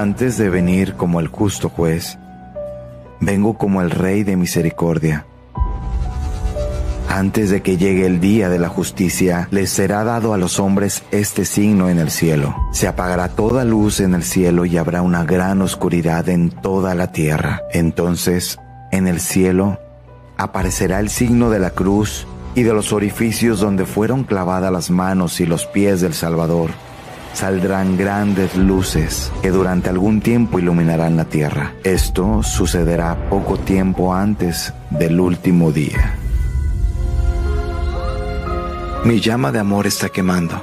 Antes de venir como el justo juez, vengo como el Rey de misericordia. Antes de que llegue el día de la justicia, les será dado a los hombres este signo en el cielo. Se apagará toda luz en el cielo y habrá una gran oscuridad en toda la tierra. Entonces, en el cielo, aparecerá el signo de la cruz y de los orificios donde fueron clavadas las manos y los pies del Salvador saldrán grandes luces que durante algún tiempo iluminarán la tierra. Esto sucederá poco tiempo antes del último día. Mi llama de amor está quemando.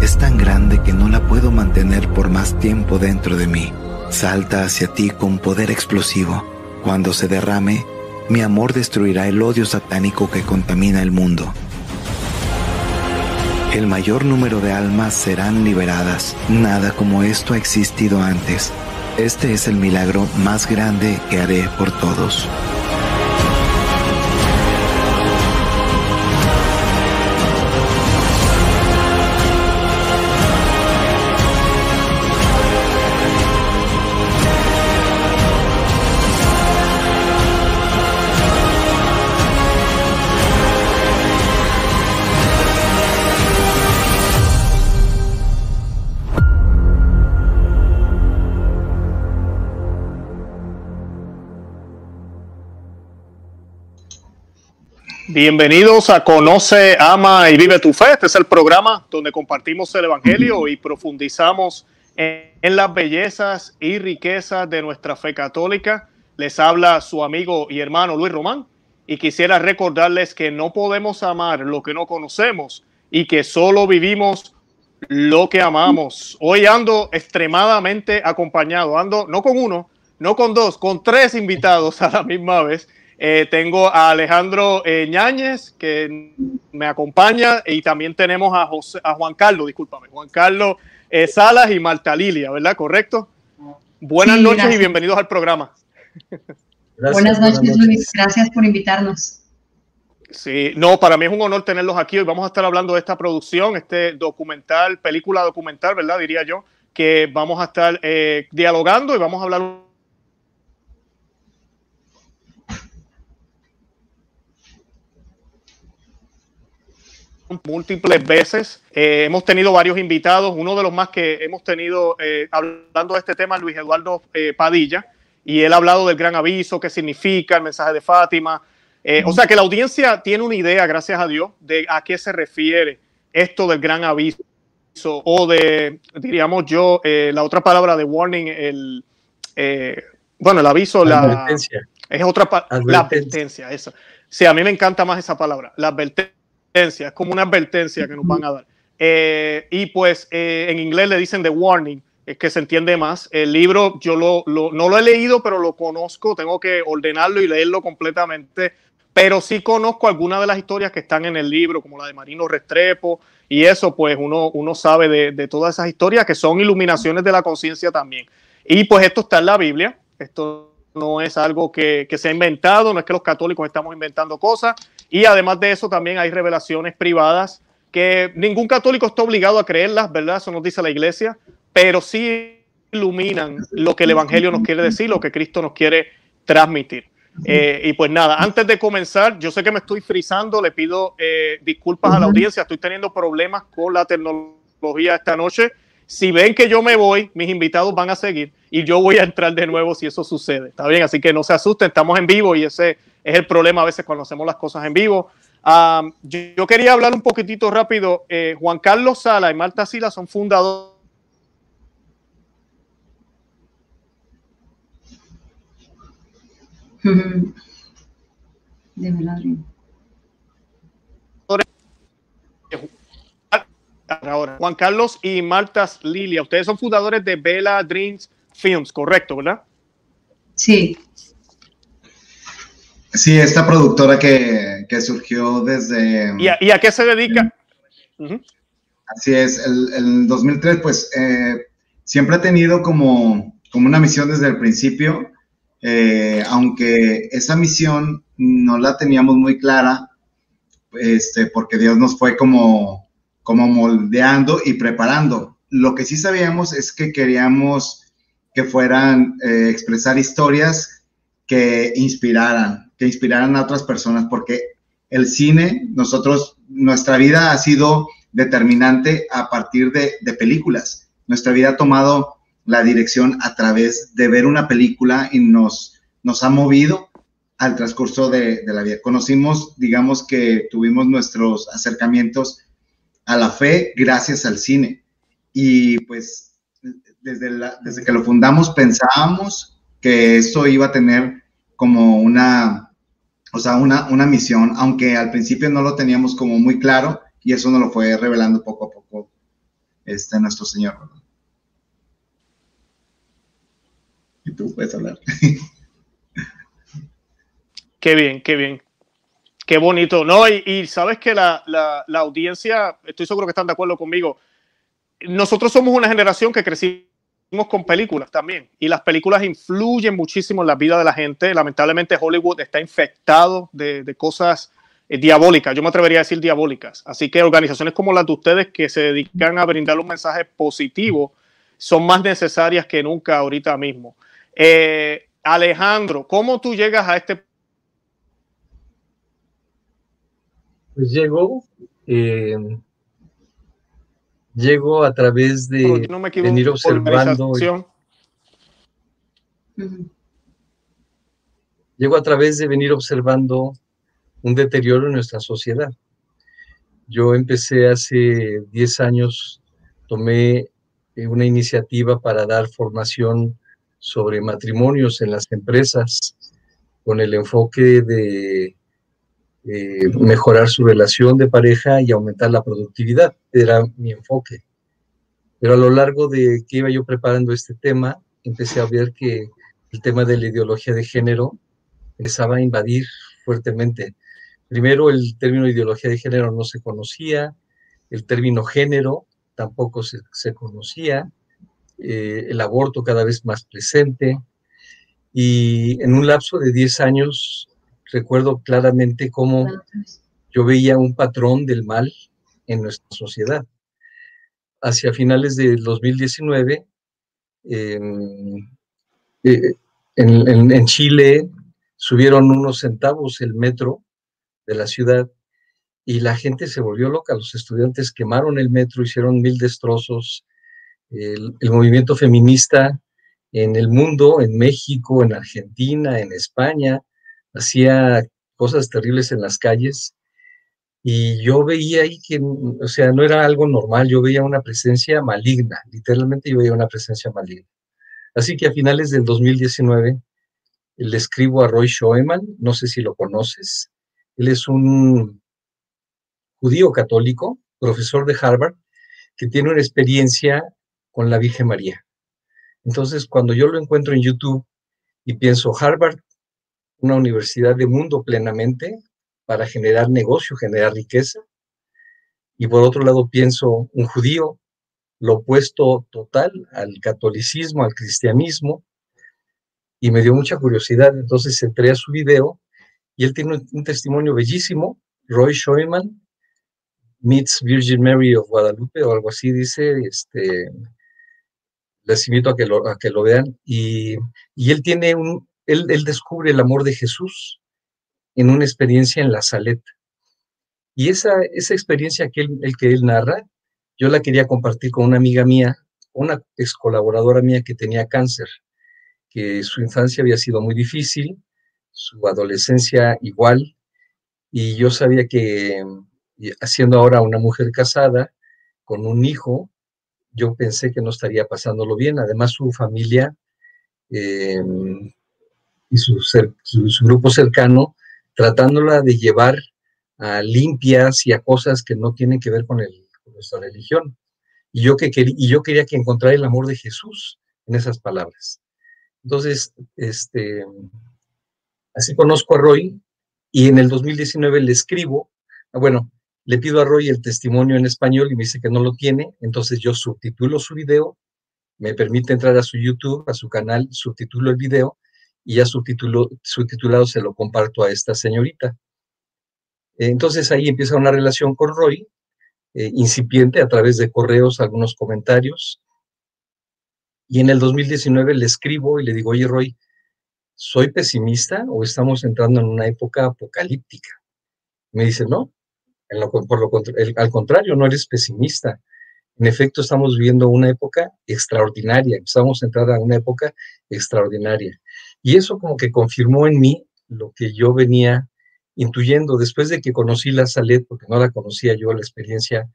Es tan grande que no la puedo mantener por más tiempo dentro de mí. Salta hacia ti con poder explosivo. Cuando se derrame, mi amor destruirá el odio satánico que contamina el mundo el mayor número de almas serán liberadas. Nada como esto ha existido antes. Este es el milagro más grande que haré por todos. Bienvenidos a Conoce, Ama y Vive tu Fe. Este es el programa donde compartimos el Evangelio y profundizamos en, las bellezas y riquezas de nuestra fe católica. Les habla su amigo y hermano Luis Román y quisiera recordarles que no podemos amar lo que no conocemos y que solo vivimos lo que amamos. Hoy ando extremadamente acompañado, ando no con uno, no con dos, con tres invitados a la misma vez. Eh, tengo a Alejandro eh, Ñáñez, que me acompaña, y también tenemos a, José, a Juan Carlos, discúlpame, Juan Carlos eh, Salas y Marta Lilia, ¿verdad? ¿Correcto? Buenas noches y bienvenidos al programa. buenas noches, Luis. Gracias por invitarnos. Sí, no, para mí es un honor tenerlos aquí. Hoy vamos a estar hablando de esta producción, este documental, película documental, ¿verdad? Diría yo, que vamos a estar dialogando y vamos a hablar múltiples veces. Eh, hemos tenido varios invitados. Uno de los más que hemos tenido eh, hablando de este tema Luis Eduardo eh, Padilla. Y él ha hablado del gran aviso, qué significa el mensaje de Fátima. o sea que la audiencia tiene una idea, gracias a Dios, de a qué se refiere esto del gran aviso o de, diríamos yo, la otra palabra de warning, el, bueno, el aviso, la, advertencia. Es otra la advertencia, esa. Sí, a mí me encanta más esa palabra, la advertencia es como una advertencia que nos van a dar. Eh, y pues eh, en inglés le dicen the warning, es que se entiende más. El libro yo lo, no lo he leído, pero lo conozco, tengo que ordenarlo y leerlo completamente. Pero sí conozco algunas de las historias que están en el libro, como la de Marino Restrepo, y eso, pues uno, sabe de, de todas esas historias que son iluminaciones de la conciencia también. Y pues esto está en la Biblia, esto no es algo que, que se ha inventado, no es que los católicos estamos inventando cosas, y además de eso, también hay revelaciones privadas que ningún católico está obligado a creerlas, ¿verdad? Eso nos dice la iglesia, pero sí iluminan lo que el Evangelio nos quiere decir, lo que Cristo nos quiere transmitir. Eh, y pues nada, antes de comenzar, yo sé que me estoy frizando, le pido eh, disculpas a la audiencia, estoy teniendo problemas con la tecnología esta noche. Si ven que yo me voy, mis invitados van a seguir y yo voy a entrar de nuevo si eso sucede. Está bien, así que no se asusten, estamos en vivo y ese es el problema a veces cuando hacemos las cosas en vivo. yo, quería hablar un poquitito rápido. Eh, Juan Carlos Sala y Marta Sila son fundadores. Ahora, Juan Carlos y Marta Lilia, ustedes son fundadores de Vela Dreams Films, correcto, ¿verdad? Sí. Sí, esta productora que, surgió desde... ¿Y a, qué se dedica? Así es, el, el 2003 pues eh, siempre ha tenido como, como una misión desde el principio, eh, aunque esa misión no la teníamos muy clara, este, porque Dios nos fue como, como moldeando y preparando. lo que sí sabíamos es que queríamos que fueran eh, expresar historias que inspiraran, que inspiraran a otras personas, porque el cine, nosotros, nuestra vida ha sido determinante a partir de, películas. Nuestra vida ha tomado la dirección a través de ver una película y nos, nos ha movido al transcurso de, la vida. Conocimos, digamos que tuvimos nuestros acercamientos a la fe gracias al cine. Y pues desde, desde que lo fundamos pensábamos que esto iba a tener como una, o sea, una, una misión, aunque al principio no lo teníamos como muy claro y eso nos lo fue revelando poco a poco este, nuestro Señor. Y tú puedes hablar. Qué bien, qué bien. Qué bonito. No, y, sabes que la, la, audiencia, estoy seguro que están de acuerdo conmigo. Nosotros somos una generación que crecimos con películas también. Y las películas influyen muchísimo en la vida de la gente. Lamentablemente Hollywood está infectado de, de cosas eh, diabólicas. Yo me atrevería a decir diabólicas. Así que organizaciones como las de ustedes que se dedican a brindar un mensaje positivo son más necesarias que nunca ahorita mismo. Eh, Alejandro, ¿cómo tú llegas a este Pues llegó, eh, llegó a través de venir observando. Llegó a través de venir observando un deterioro en nuestra sociedad. Yo empecé hace 10 años, tomé eh, una iniciativa para dar formación sobre matrimonios en las empresas con el enfoque de eh, mejorar su relación de pareja y aumentar la productividad. Era mi enfoque. Pero a lo largo de que iba yo preparando este tema, empecé a ver que el tema de la ideología de género empezaba a invadir fuertemente. Primero, el término ideología de género no se conocía, el término género tampoco se, conocía, eh, el aborto cada vez más presente, y en un lapso de 10 años recuerdo claramente cómo yo veía un patrón del mal en nuestra sociedad. Hacia finales del 2019, eh, en, Chile subieron unos centavos el metro de la ciudad y la gente se volvió loca. Los estudiantes quemaron el metro, hicieron mil destrozos. el, movimiento feminista en el mundo, en México, en Argentina, en España, hacía cosas terribles en las calles y yo veía ahí que, o sea, no era algo normal, yo veía una presencia maligna, literalmente yo veía una presencia maligna. Así que a finales del 2019 le escribo a Roy Schoeman, no sé si lo conoces, él es un judío católico, profesor de Harvard, que tiene una experiencia con la Virgen María. Entonces, cuando yo lo encuentro en YouTube y pienso, Harvard una universidad de mundo plenamente para generar negocio, generar riqueza. Y por otro lado pienso un judío, lo opuesto total al catolicismo, al cristianismo, y me dio mucha curiosidad. Entonces entré a su video y él tiene un, testimonio bellísimo, Roy Schoeman, meets Virgin Mary of Guadalupe o algo así, dice, este, les invito a que lo, a que lo vean, y, y él tiene un, él, descubre el amor de Jesús en una experiencia en la Saleta. Y esa, esa experiencia que él, el que él narra, yo la quería compartir con una amiga mía, una ex colaboradora mía que tenía cáncer, que su infancia había sido muy difícil, su adolescencia igual, y yo sabía que haciendo ahora una mujer casada con un hijo, yo pensé que no estaría pasándolo bien. Además, su familia eh, y su, grupo cercano, tratándola de llevar a limpias y a cosas que no tienen que ver con, nuestra religión. Y yo, que y yo quería que encontrara el amor de Jesús en esas palabras. Entonces, este, así conozco a Roy y en el 2019 le escribo, ah, bueno, le pido a Roy el testimonio en español y me dice que no lo tiene, entonces yo subtitulo su video, me permite entrar a su YouTube, a su canal, subtitulo el video y ya subtitulado se lo comparto a esta señorita. Entonces ahí empieza una relación con Roy eh, incipiente a través de correos, algunos comentarios. Y en el 2019 le escribo y le digo, oye Roy, ¿soy pesimista o estamos entrando en una época apocalíptica? Me dice, no, por lo, al contrario, no eres pesimista. En efecto, estamos viviendo una época extraordinaria, empezamos a entrar a una época extraordinaria. Y eso como que confirmó en mí lo que yo venía intuyendo. Después de que conocí la Salet, porque no la conocía yo, la experiencia,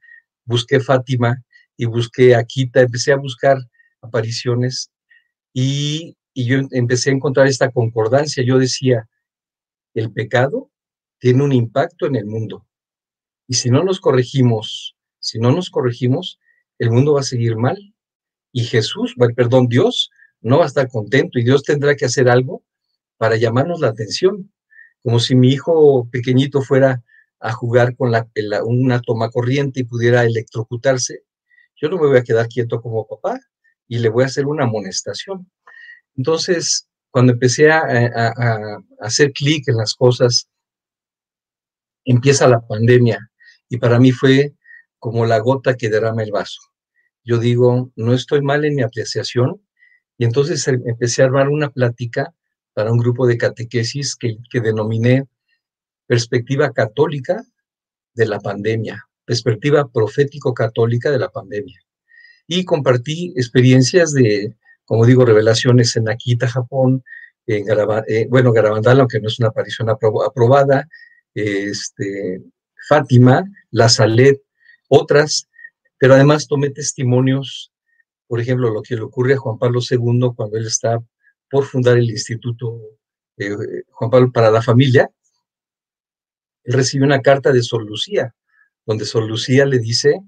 busqué Fátima y busqué Akita, empecé a buscar apariciones y, y yo empecé a encontrar esta concordancia. Yo decía, el pecado tiene un impacto en el mundo. Y si no nos corregimos, si no nos corregimos, el mundo va a seguir mal. Y Jesús, perdón, Dios no va a estar contento y Dios tendrá que hacer algo para llamarnos la atención. Como si mi hijo pequeñito fuera a jugar con la, una toma corriente y pudiera electrocutarse. Yo no me voy a quedar quieto como papá y le voy a hacer una amonestación. Entonces, cuando empecé a, a hacer clic en las cosas, empieza la pandemia y para mí fue como la gota que derrama el vaso. Yo digo, no estoy mal en mi apreciación, y entonces em, empecé a armar una plática para un grupo de catequesis que, denominé Perspectiva Católica de la Pandemia, Perspectiva Profético-Católica de la Pandemia. Y compartí experiencias de, como digo, revelaciones en Akita, Japón, en eh, bueno, Garabandal, aunque no es una aparición aprobada, este, Fátima, La Salet, otras, pero además tomé testimonios, por ejemplo, lo que le ocurre a Juan Pablo II cuando él está por fundar el Instituto eh, Juan Pablo para la Familia. Él recibe una carta de Sor Lucía, donde Sor Lucía le dice,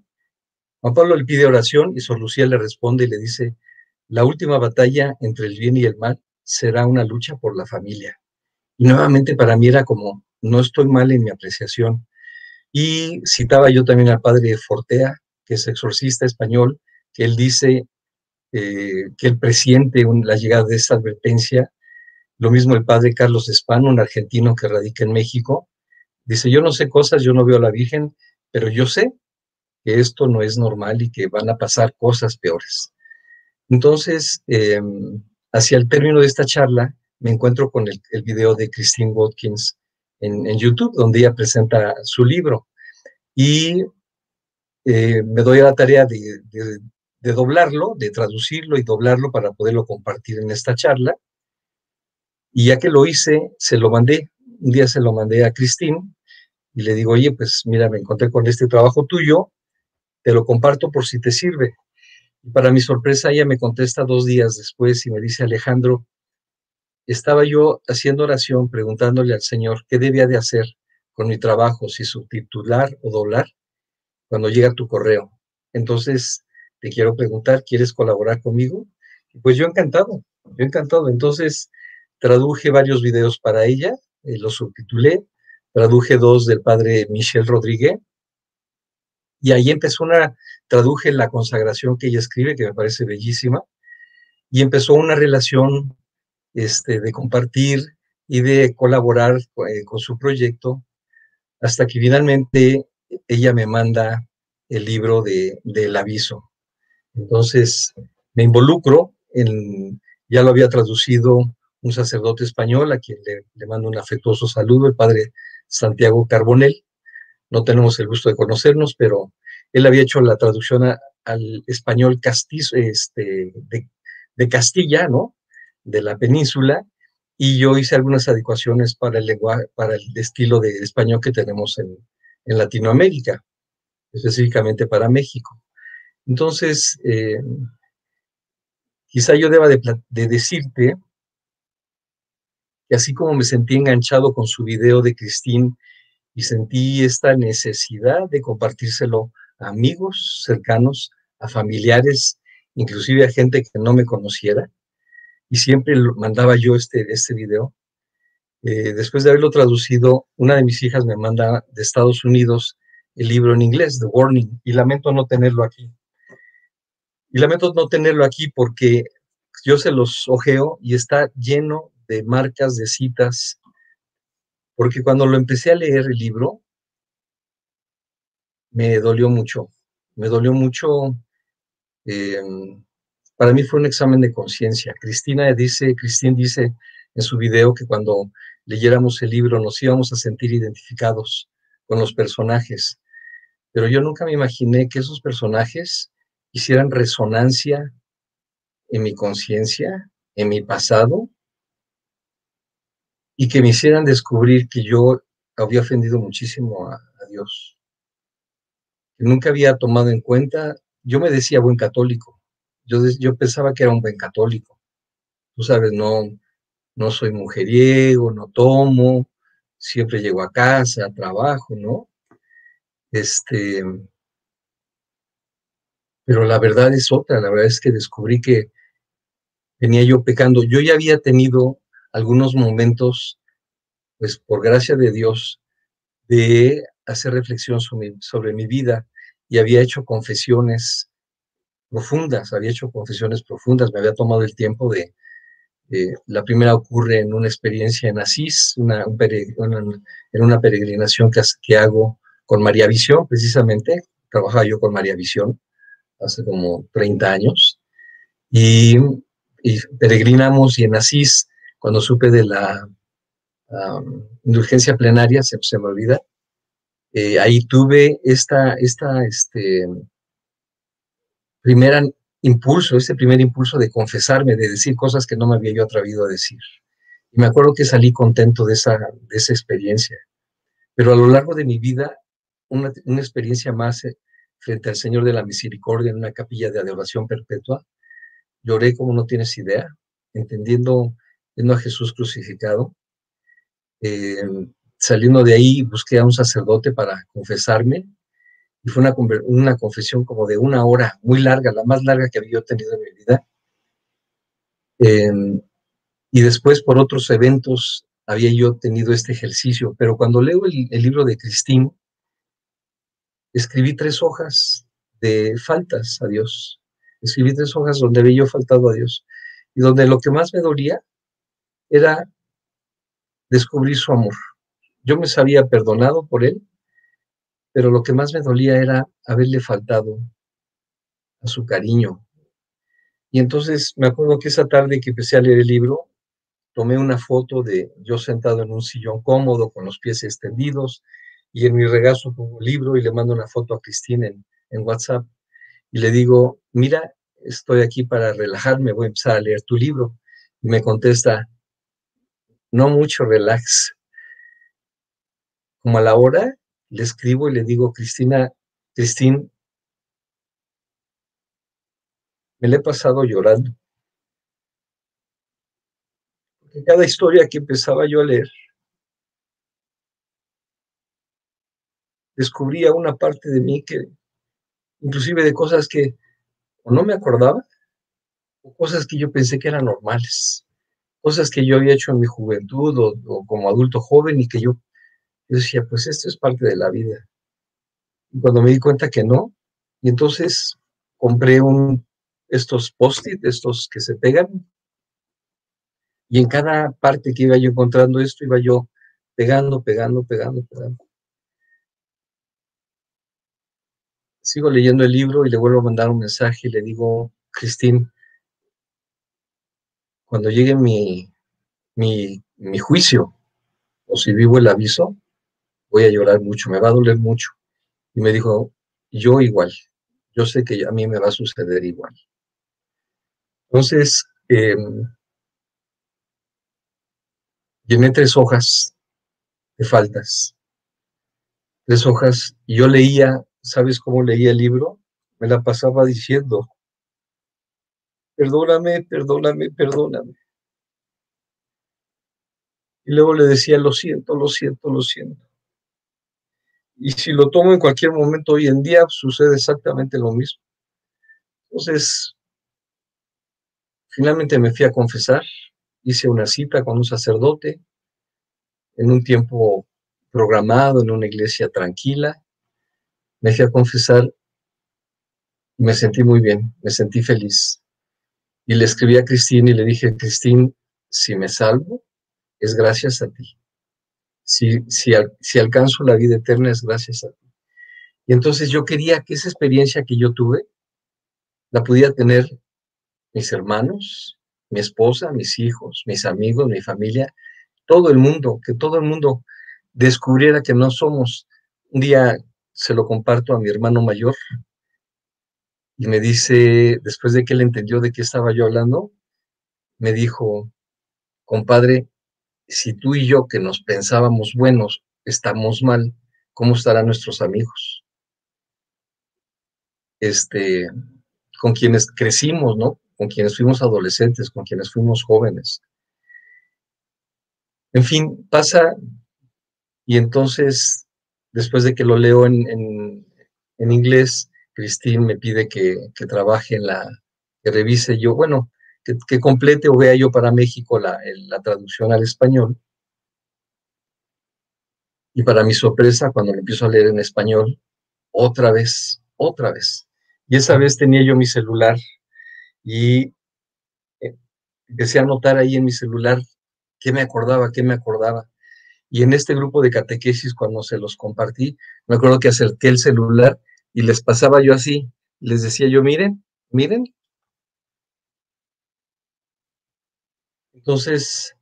Juan Pablo le pide oración y Sor Lucía le responde y le dice, la última batalla entre el bien y el mal será una lucha por la familia. Y nuevamente para mí era como, no estoy mal en mi apreciación, y citaba yo también al padre Fortea, que es exorcista español, que él dice eh, que él presiente la llegada de esta advertencia. Lo mismo el padre Carlos Espano, un argentino que radica en México, dice, yo no sé cosas, yo no veo a la Virgen, pero yo sé que esto no es normal y que van a pasar cosas peores. Entonces, em, hacia el término de esta charla, me encuentro con el, video de Christine Watkins, en, YouTube, donde ella presenta su libro. Y eh, me doy a la tarea de, doblarlo, de traducirlo y doblarlo para poderlo compartir en esta charla. Y ya que lo hice, se lo mandé. Un día se lo mandé a Cristín y le digo, oye, pues mira, me encontré con este trabajo tuyo, te lo comparto por si te sirve. Y para mi sorpresa, ella me contesta dos días después y me dice, Alejandro, estaba yo haciendo oración preguntándole al Señor qué debía de hacer con mi trabajo, si subtitular o doblar, cuando llega tu correo. Entonces, te quiero preguntar, ¿quieres colaborar conmigo? Pues yo encantado, yo encantado. Entonces, traduje varios videos para ella, eh, los subtitulé, traduje dos del padre Michel Rodríguez, y ahí empezó una, traduje la consagración que ella escribe, que me parece bellísima, y empezó una relación este, de compartir y de colaborar eh, con su proyecto, hasta que finalmente ella me manda el libro de, del aviso. Entonces me involucro, en, ya lo había traducido un sacerdote español a quien le, mando un afectuoso saludo, el padre Santiago Carbonel. No tenemos el gusto de conocernos, pero él había hecho la traducción al español castizo, este, de, Castilla, ¿no? de la península y yo hice algunas adecuaciones para el estilo de español que tenemos en, Latinoamérica, específicamente para México. Entonces, eh, quizá yo deba de, decirte que así como me sentí enganchado con su video de Cristín y sentí esta necesidad de compartírselo a amigos cercanos, a familiares, inclusive a gente que no me conociera, y siempre mandaba yo este, este video. Eh, después de haberlo traducido, una de mis hijas me manda de Estados Unidos el libro en inglés, The Warning, y lamento no tenerlo aquí. Y lamento no tenerlo aquí porque yo se los ojeo y está lleno de marcas, de citas, porque cuando lo empecé a leer el libro, me dolió mucho, me dolió mucho. Em, para mí fue un examen de conciencia. Cristina dice, Cristina dice en su video que cuando leyéramos el libro nos íbamos a sentir identificados con los personajes. Pero yo nunca me imaginé que esos personajes hicieran resonancia en mi conciencia, en mi pasado, y que me hicieran descubrir que yo había ofendido muchísimo a, Dios. Nunca había tomado en cuenta, yo me decía buen católico, yo, yo pensaba que era un buen católico. Tú sabes, no, no soy mujeriego, no tomo, siempre llego a casa, trabajo, ¿no? Este, pero la verdad es otra, la verdad es que descubrí que venía yo pecando. Yo ya había tenido algunos momentos, pues por gracia de Dios, de hacer reflexión sobre, mi vida y había hecho confesiones profundas, había hecho confesiones profundas, me había tomado el tiempo de, la primera ocurre en una experiencia en Asís, en una peregrinación que hago con María Visión, precisamente, trabajaba yo con María Visión, hace como 30 años, y, peregrinamos y en Asís, cuando supe de la indulgencia plenaria, se, se me olvida, eh, ahí tuve esta, esta, este, primer impulso, este primer impulso de confesarme, de decir cosas que no me había yo atrevido a decir. Y me acuerdo que salí contento de esa, de esa experiencia. Pero a lo largo de mi vida, una, una experiencia más eh, frente al Señor de la Misericordia en una capilla de adoración perpetua. Lloré como no tienes idea, entendiendo, viendo a Jesús crucificado. Eh, saliendo de ahí, busqué a un sacerdote para confesarme. Y fue una, una confesión como de una hora, muy larga, la más larga que había tenido en mi vida. Em, y después, por otros eventos, había yo tenido este ejercicio. Pero cuando leo el, el libro de Cristín, escribí tres hojas de faltas a Dios. Escribí tres hojas donde había yo faltado a Dios. Y donde lo que más me dolía era descubrir su amor. Yo me sabía perdonado por él, pero lo que más me dolía era haberle faltado a su cariño. Y entonces me acuerdo que esa tarde que empecé a leer el libro, tomé una foto de yo sentado en un sillón cómodo, con los pies extendidos, y en mi regazo pongo un libro y le mando una foto a Cristina en, en WhatsApp y le digo, mira, estoy aquí para relajarme, voy a empezar a leer tu libro. Y me contesta, no mucho relax. Como a la hora, le escribo y le digo, Cristina, Cristina, me le he pasado llorando. Cada historia que empezaba yo a leer, descubría una parte de mí que, inclusive de cosas que no me acordaba, o cosas que yo pensé que eran normales, cosas que yo había hecho en mi juventud o, como adulto joven y que yo, decía, pues esto es parte de la vida. Y cuando me di cuenta que no, y entonces compré un, estos post-it, estos que se pegan, y en cada parte que iba yo encontrando esto, iba yo pegando, pegando, pegando, pegando. Sigo leyendo el libro y le vuelvo a mandar un mensaje y le digo, Cristín, cuando llegue mi, mi, juicio o si vivo el aviso, voy a llorar mucho, me va a doler mucho. Y me dijo, yo igual, yo sé que a mí me va a suceder igual. Entonces, eh, llené tres hojas de faltas, tres hojas, y yo leía ¿Sabes cómo leía el libro? Me la pasaba diciendo, perdóname, perdóname, perdóname. Y luego le decía, lo siento, lo siento, lo siento. Y si lo tomo en cualquier momento hoy en día, sucede exactamente lo mismo. Entonces, finalmente me fui a confesar, hice una cita con un sacerdote en un tiempo programado, en una iglesia tranquila, me a confesar me sentí muy bien, me sentí feliz. Y le escribí a Cristina y le dije, Cristina, si me salvo, es gracias a ti. Si, si, si alcanzo la vida eterna, es gracias a ti. Y entonces yo quería que esa experiencia que yo tuve la pudiera tener mis hermanos, mi esposa, mis hijos, mis amigos, mi familia, todo el mundo, que todo el mundo descubriera que no somos. Un día se lo comparto a mi hermano mayor y me dice, después de que él entendió de qué estaba yo hablando, me dijo, compadre, si tú y yo que nos pensábamos buenos estamos mal, ¿cómo estarán nuestros amigos? Este, con quienes crecimos, ¿no? Con quienes fuimos adolescentes, con quienes fuimos jóvenes. En fin, pasa y entonces, después de que lo leo en, inglés, Christine me pide que, trabaje en la, que revise yo, bueno, que, complete o vea yo para México la, la traducción al español. Y para mi sorpresa, cuando lo empiezo a leer en español, otra vez, otra vez. Y esa vez tenía yo mi celular y eh, empecé a anotar ahí en mi celular qué me acordaba, qué me acordaba. Y en este grupo de catequesis, cuando se los compartí, me acuerdo que acerqué el celular y les pasaba yo así, les decía yo, miren, miren. Entonces,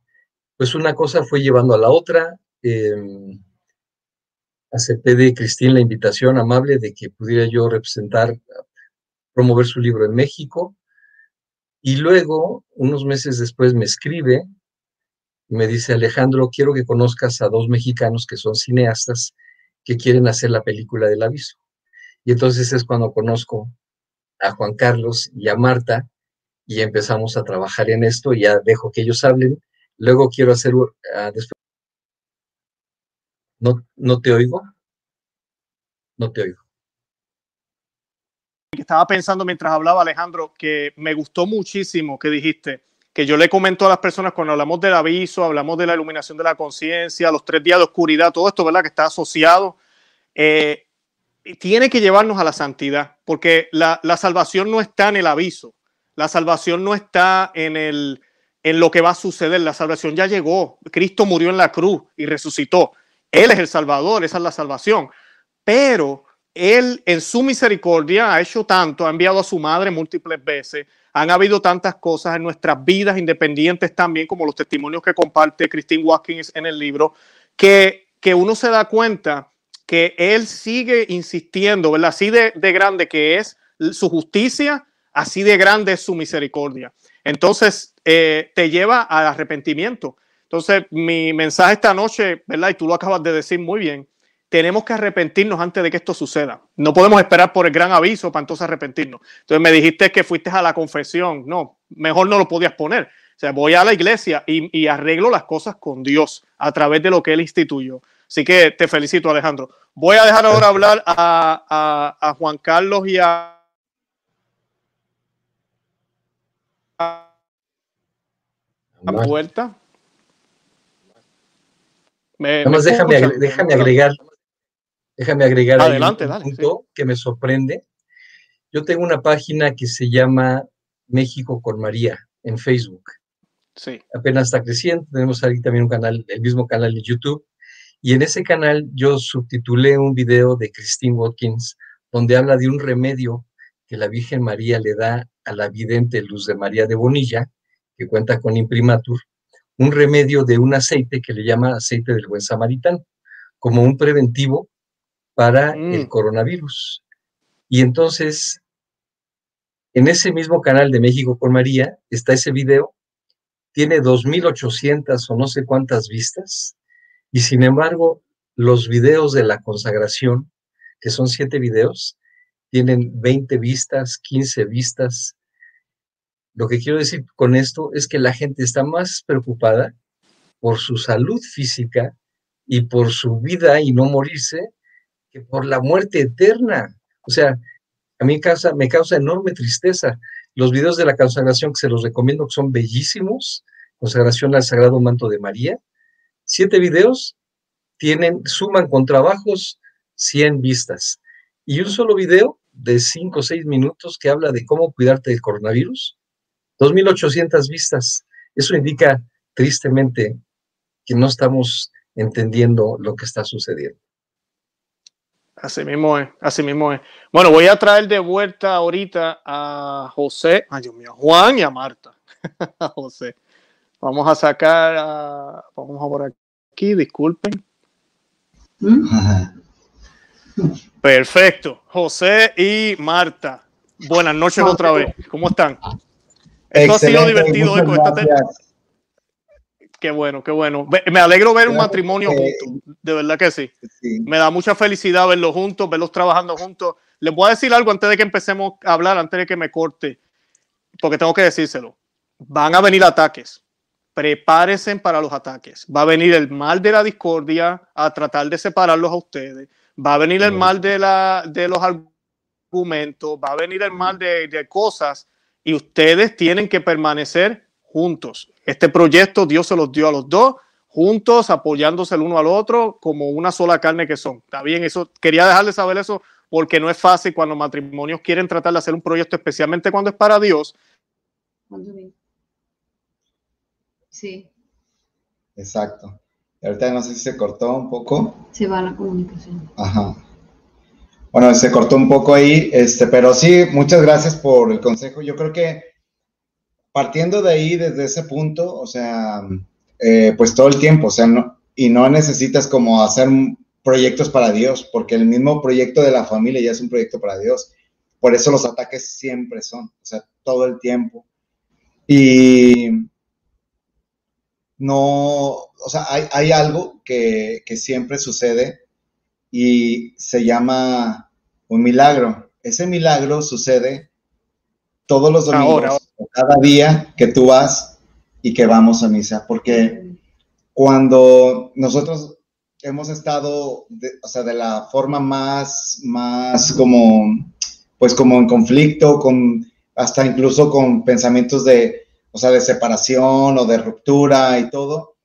pues una cosa fue llevando a la otra. Em, acepté de Cristín la invitación amable de que pudiera yo representar, promover su libro en México. Y luego, unos meses después, me escribe me dice Alejandro, quiero que conozcas a dos mexicanos que son cineastas que quieren hacer la película del aviso. Y entonces es cuando conozco a Juan Carlos y a Marta y empezamos a trabajar en esto, ya dejo que ellos hablen, luego quiero hacer, uh, ¿No, ¿No te oigo? No te oigo. Estaba pensando mientras hablaba Alejandro que me gustó muchísimo que dijiste que yo le comento a las personas cuando hablamos del aviso, hablamos de la iluminación de la conciencia, los tres días de oscuridad, todo esto, ¿verdad? Que está asociado, eh, tiene que llevarnos a la santidad, porque la, salvación no está en el aviso, la salvación no está en, el, en lo que va a suceder, la salvación ya llegó, Cristo murió en la cruz y resucitó, Él es el Salvador, esa es la salvación, pero Él en su misericordia ha hecho tanto, ha enviado a su madre múltiples veces, han habido tantas cosas en nuestras vidas independientes también, como los testimonios que comparte Christine Watkins en el libro, que, que uno se da cuenta que él sigue insistiendo, ¿verdad? Así de, grande que es su justicia, así de grande es su misericordia. Entonces, eh, te lleva al arrepentimiento. Entonces, mi mensaje esta noche, ¿verdad? Y tú lo acabas de decir muy bien, tenemos que arrepentirnos antes de que esto suceda. No podemos esperar por el gran aviso para entonces arrepentirnos. Entonces me dijiste que fuiste a la confesión. No, mejor no lo podías poner. O sea, voy a la iglesia y, arreglo las cosas con Dios a través de lo que Él instituyó. Así que te felicito, Alejandro. Voy a dejar ahora hablar a, Juan Carlos y a, a Puerta. déjame, déjame agregar Déjame agregar Adelante, un punto que me sorprende. Yo tengo una página que se llama México con María en Facebook. Sí. Apenas está creciendo. Tenemos ahí también un canal, el mismo canal de YouTube. Y en ese canal yo subtitulé un video de Christine Watkins donde habla de un remedio que la Virgen María le da a la vidente Luz de María de Bonilla, que cuenta con imprimatur, un remedio de un aceite que le llama aceite del buen samaritano, como un preventivo para el mm. coronavirus. Y entonces, en ese mismo canal de México con María está ese video, tiene 2.800 o no sé cuántas vistas, y sin embargo, los videos de la consagración, que son siete videos, tienen 20 vistas, 15 vistas. Lo que quiero decir con esto es que la gente está más preocupada por su salud física y por su vida y no morirse que por la muerte eterna. O sea, a mí causa, me causa enorme tristeza. Los videos de la consagración que se los recomiendo, que son bellísimos, consagración al Sagrado Manto de María, siete videos tienen, suman con trabajos 100 vistas. Y un solo video de 5 o 6 minutos que habla de cómo cuidarte del coronavirus, 2.800 vistas. Eso indica tristemente que no estamos entendiendo lo que está sucediendo. Así mismo es, así mismo es. Bueno, voy a traer de vuelta ahorita a José, ay Dios mío, Juan y a Marta. José. Vamos a sacar, a, vamos a por aquí, disculpen. Perfecto. José y Marta. Buenas noches otra vez. ¿Cómo están? Esto ha sido divertido. Qué bueno, qué bueno. Me alegro ver un matrimonio juntos, de verdad que sí. Me da mucha felicidad verlos juntos, verlos trabajando juntos. Les voy a decir algo antes de que empecemos a hablar, antes de que me corte, porque tengo que decírselo. Van a venir ataques. Prepárense para los ataques. Va a venir el mal de la discordia a tratar de separarlos a ustedes. Va a venir el mal de, la, de los argumentos. Va a venir el mal de, de cosas y ustedes tienen que permanecer juntos. Este proyecto Dios se los dio a los dos, juntos, apoyándose el uno al otro, como una sola carne que son. Está bien, eso quería dejarles saber eso porque no es fácil cuando matrimonios quieren tratar de hacer un proyecto, especialmente cuando es para Dios. Sí. Exacto. Y ahorita no sé si se cortó un poco. Se va la comunicación. Ajá. Bueno, se cortó un poco ahí, este, pero sí, muchas gracias por el consejo. Yo creo que partiendo de ahí, desde ese punto, o sea, eh, pues todo el tiempo, o sea, no, y no necesitas como hacer proyectos para Dios, porque el mismo proyecto de la familia ya es un proyecto para Dios. Por eso los ataques siempre son, o sea, todo el tiempo. Y no, o sea, hay, hay algo que, que, siempre sucede y se llama un milagro. Ese milagro sucede todos los domingos cada día que tú vas y que vamos a misa, porque cuando nosotros hemos estado, de, o sea, de la forma más, más como, pues como en conflicto, con, hasta incluso con pensamientos de, o sea, de separación o de ruptura y todo,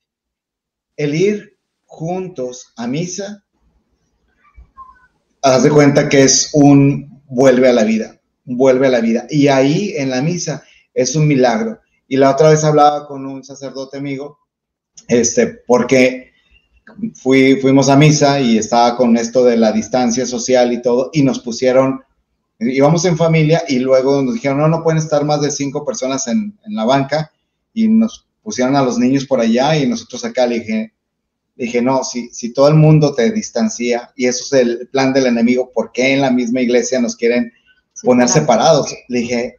el ir juntos a misa, haz de cuenta que es un vuelve a la vida, vuelve a la vida. Y ahí en la misa es un milagro. Y la otra vez hablaba con un sacerdote amigo, este, porque fui, fuimos a misa y estaba con esto de la distancia social y todo, y nos pusieron, íbamos en familia y luego nos dijeron, no, no pueden estar más de cinco personas en, en la banca, y nos pusieron a los niños por allá y nosotros acá le dije, dije, no, si, si todo el mundo te distancia y eso es el plan del enemigo, ¿por qué en la misma iglesia nos quieren poner separados? Le dije,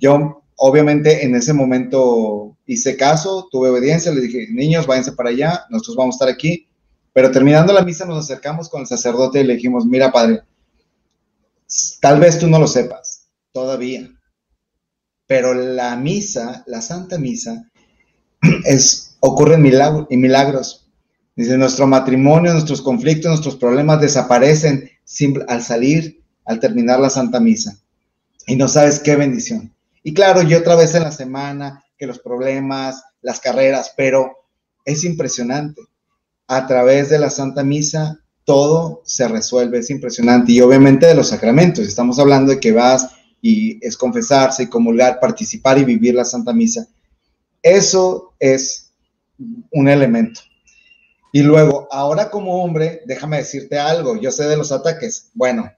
yo obviamente en ese momento hice caso, tuve obediencia, le dije, niños, váyanse para allá, nosotros vamos a estar aquí. Pero terminando la misa nos acercamos con el sacerdote y le dijimos, mira, padre, tal vez tú no lo sepas todavía, pero la misa, la Santa Misa, es, ocurren milagros. Dice, nuestro matrimonio, nuestros conflictos, nuestros problemas desaparecen al salir, al terminar la Santa Misa. Y no sabes qué bendición. Y claro, yo otra vez en la semana, que los problemas, las carreras, pero es impresionante. A través de la Santa Misa, todo se resuelve, es impresionante. Y obviamente de los sacramentos, estamos hablando de que vas y es confesarse y comulgar, participar y vivir la Santa Misa. Eso es un elemento. Y luego, ahora como hombre, déjame decirte algo, yo sé de los ataques. Bueno,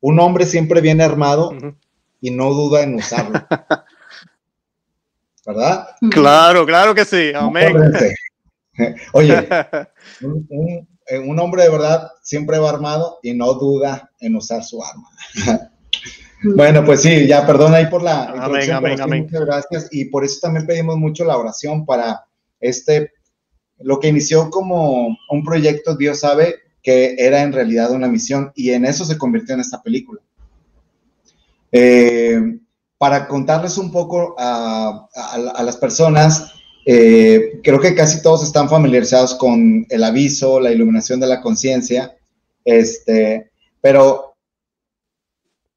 un hombre siempre viene armado y no duda en usarlo. ¿Verdad? Claro, claro que sí. Amén. Oye, eh, un, hombre de verdad siempre va armado y no duda en usar su arma. bueno, pues sí, ya perdona ahí por la amén, amén, amén. Muchas gracias. Y por eso también pedimos mucho la oración para este, lo que inició como un proyecto, Dios sabe que era en realidad una misión y en eso se convirtió en esta película. Eh, para contarles un poco a, las personas, eh, creo que casi todos están familiarizados con el aviso, la iluminación de la conciencia, este, pero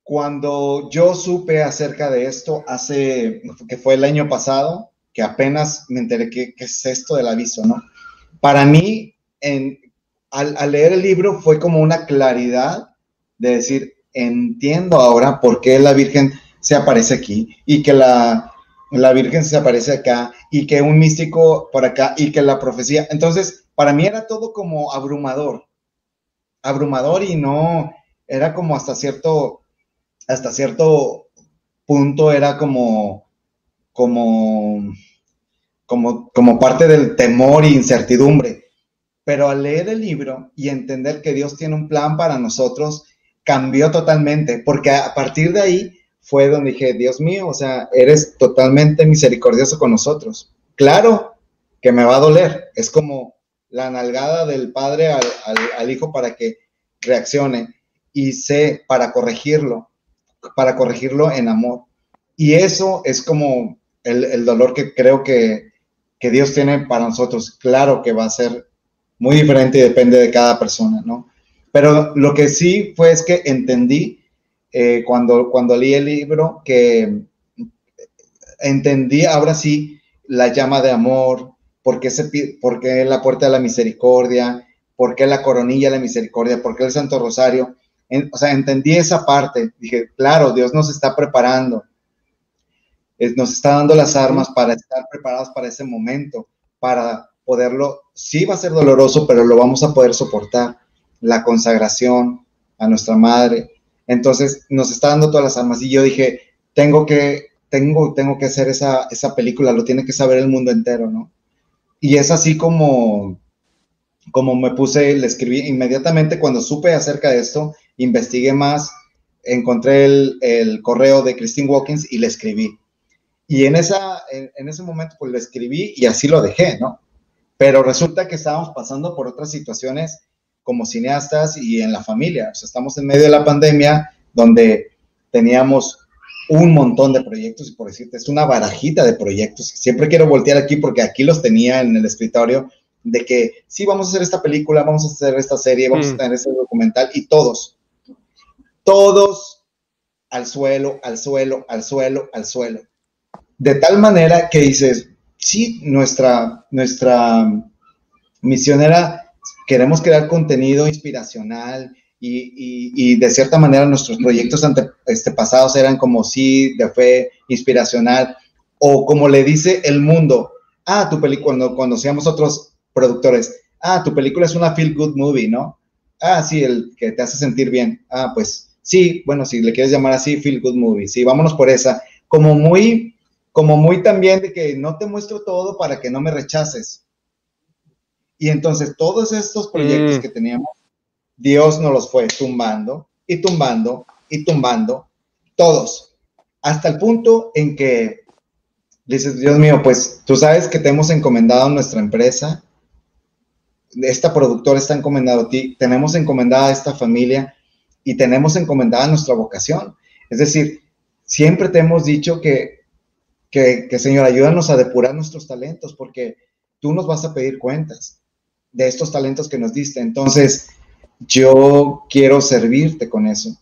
cuando yo supe acerca de esto hace, que fue el año pasado, que apenas me enteré qué es esto del aviso, ¿no? Para mí, al, leer el libro fue como una claridad de decir, entiendo ahora por qué la Virgen se aparece aquí y que la, la Virgen se aparece acá y que un místico por acá y que la profecía. Entonces, para mí era todo como abrumador. abrumador y no, era como hasta cierto, hasta cierto punto era como, como, como, como parte del temor e incertidumbre. Pero al leer el libro y entender que Dios tiene un plan para nosotros, cambió totalmente, porque a partir de ahí fue donde dije, Dios mío, o sea, eres totalmente misericordioso con nosotros. Claro que me va a doler, es como la nalgada del padre al, hijo para que reaccione y sé para corregirlo, para corregirlo en amor. Y eso es como el, dolor que creo que, que, Dios tiene para nosotros. Claro que va a ser muy diferente y depende de cada persona, ¿no? Pero lo que sí fue es que entendí eh, cuando, cuando leí el libro que entendí ahora sí la llama de amor, por qué, se, por qué la puerta de la misericordia, por qué la coronilla de la misericordia, por qué el Santo Rosario. o sea, entendí esa parte. Dije, claro, Dios nos está preparando. Nos está dando las armas para estar preparados para ese momento, para poderlo, sí va a ser doloroso, pero lo vamos a poder soportar. La consagración a nuestra madre. Entonces nos está dando todas las armas. Y yo dije, tengo que, tengo, tengo que hacer esa, esa película, lo tiene que saber el mundo entero, ¿no? Y es así como, como me puse, le escribí inmediatamente cuando supe acerca de esto, investigué más, encontré el, el correo de Christine Watkins y le escribí. Y en, esa, en, ese momento pues le escribí y así lo dejé, ¿no? Pero resulta que estábamos pasando por otras situaciones como cineastas y en la familia. O sea, estamos en medio de la pandemia donde teníamos un montón de proyectos y por decirte, es una barajita de proyectos. Siempre quiero voltear aquí porque aquí los tenía en el escritorio de que sí, vamos a hacer esta película, vamos a hacer esta serie, vamos a mm. tener este documental y todos, todos al suelo, al suelo, al suelo, al suelo. De tal manera que dices, sí, nuestra, nuestra misión era, queremos crear contenido inspiracional y, de cierta manera nuestros proyectos ante, este, pasados eran como sí, de fe, inspiracional, o como le dice el mundo, ah, tu película, cuando, seamos otros productores, ah, tu película es una feel good movie, ¿no? Ah, sí, el que te hace sentir bien. Ah, pues sí, bueno, si le quieres llamar así, feel good movie, sí, vámonos por esa. Como muy como muy también de que no te muestro todo para que no me rechaces. Y entonces todos estos proyectos mm. que teníamos, Dios nos los fue tumbando y tumbando y tumbando, todos, hasta el punto en que dices, Dios mío, pues tú sabes que te hemos encomendado nuestra empresa, esta productora está encomendado a ti, tenemos encomendada a esta familia y tenemos encomendada nuestra vocación. Es decir, siempre te hemos dicho que que, Señor, ayúdanos a depurar nuestros talentos, porque tú nos vas a pedir cuentas de estos talentos que nos diste. Entonces, yo quiero servirte con eso.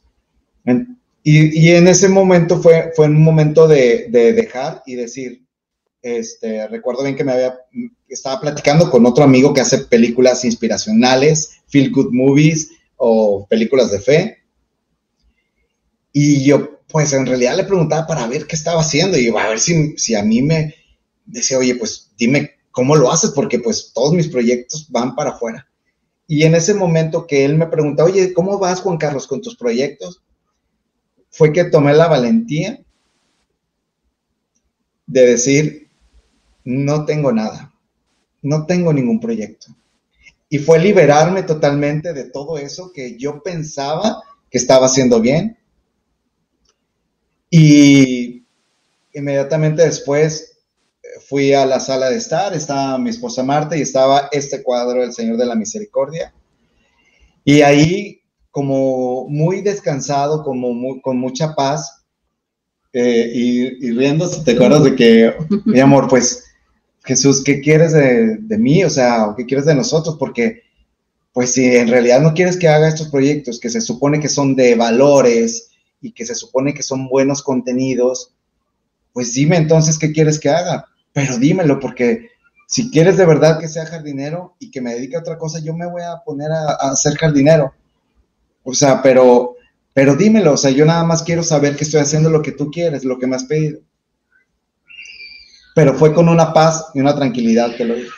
Y, en ese momento fue, fue un momento de, dejar y decir, este, recuerdo bien que me había, estaba platicando con otro amigo que hace películas inspiracionales, feel good movies o películas de fe. Y yo pues en realidad le preguntaba para ver qué estaba haciendo y a ver si, si a mí me decía, oye, pues dime cómo lo haces, porque pues todos mis proyectos van para afuera. Y en ese momento que él me pregunta, oye, ¿cómo vas, Juan Carlos, con tus proyectos? Fue que tomé la valentía de decir, no tengo nada, no tengo ningún proyecto. Y fue liberarme totalmente de todo eso que yo pensaba que estaba haciendo bien, y inmediatamente después fui a la sala de estar, estaba mi esposa Marta y estaba este cuadro del Señor de la Misericordia. Y ahí, como muy descansado, como con mucha paz, eh, y, riendo, ¿te acuerdas de que, mi amor, pues, Jesús, ¿qué quieres de, de mí? O sea, ¿qué quieres de nosotros? Porque, pues, si en realidad no quieres que haga estos proyectos que se supone que son de valores, y que se supone que son buenos contenidos, pues dime entonces qué quieres que haga, pero dímelo porque si quieres de verdad que sea jardinero y que me dedique a otra cosa, yo me voy a poner a, a ser jardinero. O sea, pero, pero dímelo, o sea, yo nada más quiero saber que estoy haciendo lo que tú quieres, lo que me has pedido. Pero fue con una paz y una tranquilidad que lo dije.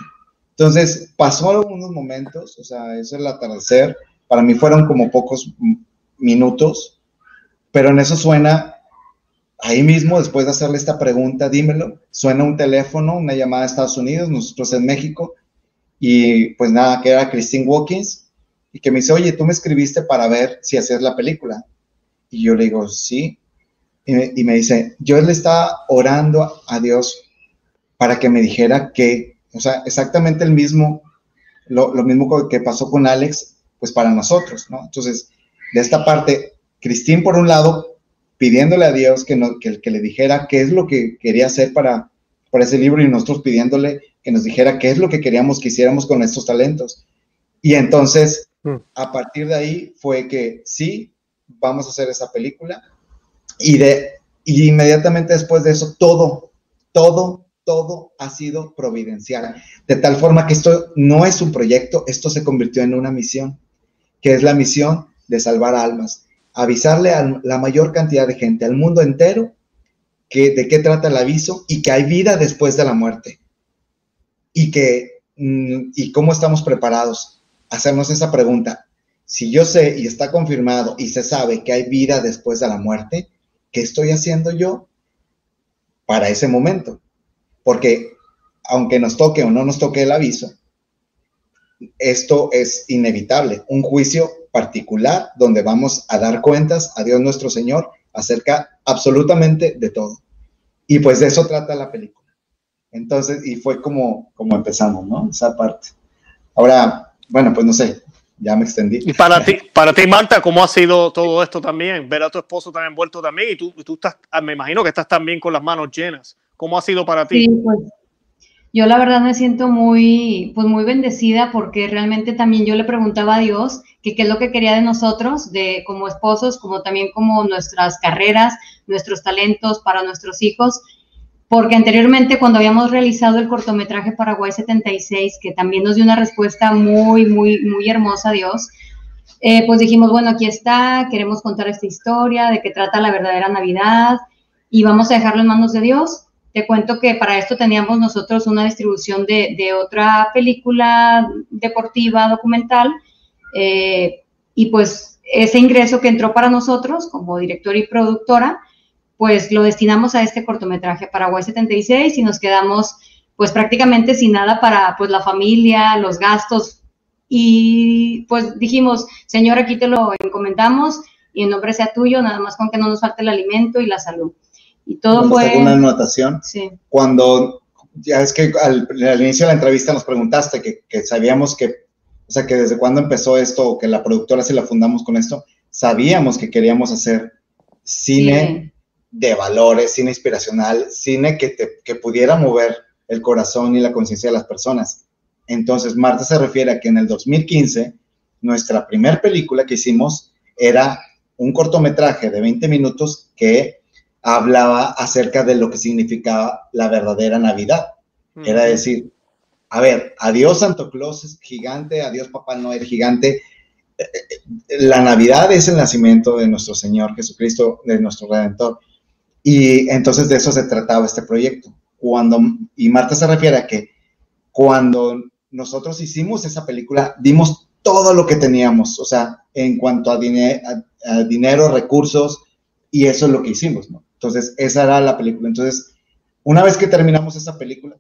Entonces, pasó algunos momentos, o sea, eso es el atardecer, para mí fueron como pocos minutos, pero en eso suena, ahí mismo, después de hacerle esta pregunta, dímelo, suena un teléfono, una llamada a Estados Unidos, nosotros en México, y pues nada, que era Christine Watkins, y que me dice, oye, tú me escribiste para ver si hacías la película. Y yo le digo, sí. Y me, dice, yo le estaba orando a Dios para que me dijera que, o sea, exactamente el mismo, lo, lo mismo que pasó con Alex, pues para nosotros, ¿no? Entonces, de esta parte, Cristín, por un lado, pidiéndole a Dios que, no, que, que, le dijera qué es lo que quería hacer para, para ese libro y nosotros pidiéndole que nos dijera qué es lo que queríamos que hiciéramos con estos talentos. Y entonces, mm. a partir de ahí fue que sí, vamos a hacer esa película. Y, de, y inmediatamente después de eso, todo, todo, todo ha sido providencial. De tal forma que esto no es un proyecto, esto se convirtió en una misión, que es la misión de salvar almas. Avisarle a la mayor cantidad de gente, al mundo entero, que, de qué trata el aviso y que hay vida después de la muerte. Y que, mm, y cómo estamos preparados. Hacernos esa pregunta si yo sé y está confirmado y se sabe que hay vida después de la muerte, ¿qué estoy haciendo yo para ese momento? Porque aunque nos toque o no nos toque el aviso, esto es inevitable, un juicio particular donde vamos a dar cuentas a Dios nuestro Señor acerca absolutamente de todo. Y pues de eso trata la película. Entonces, y fue como, como empezamos, ¿no? Esa parte. Ahora, bueno, pues no sé, ya me extendí. Y para ti, para ti, Marta, ¿cómo ha sido todo esto también? Ver a tu esposo también envuelto también y tú, tú estás, ah, me imagino que estás también con las manos llenas. ¿Cómo ha sido para ti? Sí, pues yo la verdad me siento muy, pues muy bendecida porque realmente también yo le preguntaba a Dios que qué es lo que quería de nosotros, de como esposos, como también como nuestras carreras, nuestros talentos para nuestros hijos porque anteriormente cuando habíamos realizado el cortometraje Paraguay 76, que también nos dio una respuesta muy, muy, muy hermosa, Dios, eh, pues dijimos, bueno, aquí está, queremos contar esta historia, de qué trata la verdadera Navidad, y vamos a dejarlo en manos de Dios. Te cuento que para esto teníamos nosotros una distribución de, otra película deportiva, documental, eh, y pues ese ingreso que entró para nosotros como director y productora, pues lo destinamos a este cortometraje Paraguay 76 y nos quedamos pues prácticamente sin nada para pues la familia, los gastos y pues dijimos, Señor, aquí te lo encomendamos y en nombre sea tuyo, nada más con que no nos falte el alimento y la salud. Y todo fue... Una anotación. Sí. Cuando, ya es que al, inicio de la entrevista nos preguntaste que, que, sabíamos que, o sea, que desde cuándo empezó esto, que la productora se la fundamos con esto, sabíamos que queríamos hacer cine de valores, cine inspiracional, cine que, te, que pudiera mover el corazón y la conciencia de las personas. Entonces, Marta se refiere a que en el 2015, nuestra primera película que hicimos era un cortometraje de 20 minutos que hablaba acerca de lo que significaba la verdadera Navidad. Era decir, a ver, adiós Santo Claus es gigante, adiós Papá Noel gigante. Eh, eh, la Navidad es el nacimiento de nuestro Señor Jesucristo, de nuestro Redentor. Y entonces de eso se trataba este proyecto. Cuando, y Marta se refiere a que cuando nosotros hicimos esa película, dimos todo lo que teníamos, o sea, en cuanto a, a, dinero, recursos, y eso es lo que hicimos, ¿no? Entonces, esa era la película. Entonces, una vez que terminamos esa película.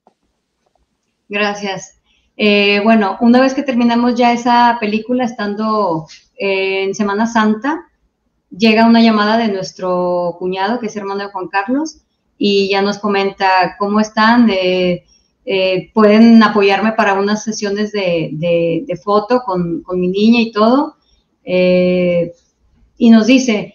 Gracias. Eh, bueno, una vez que terminamos ya esa película, estando eh, en Semana Santa, llega una llamada de nuestro cuñado, que es hermano de Juan Carlos, y ya nos comenta cómo están, eh, pueden apoyarme para unas sesiones de, foto con, mi niña y todo. Y nos dice,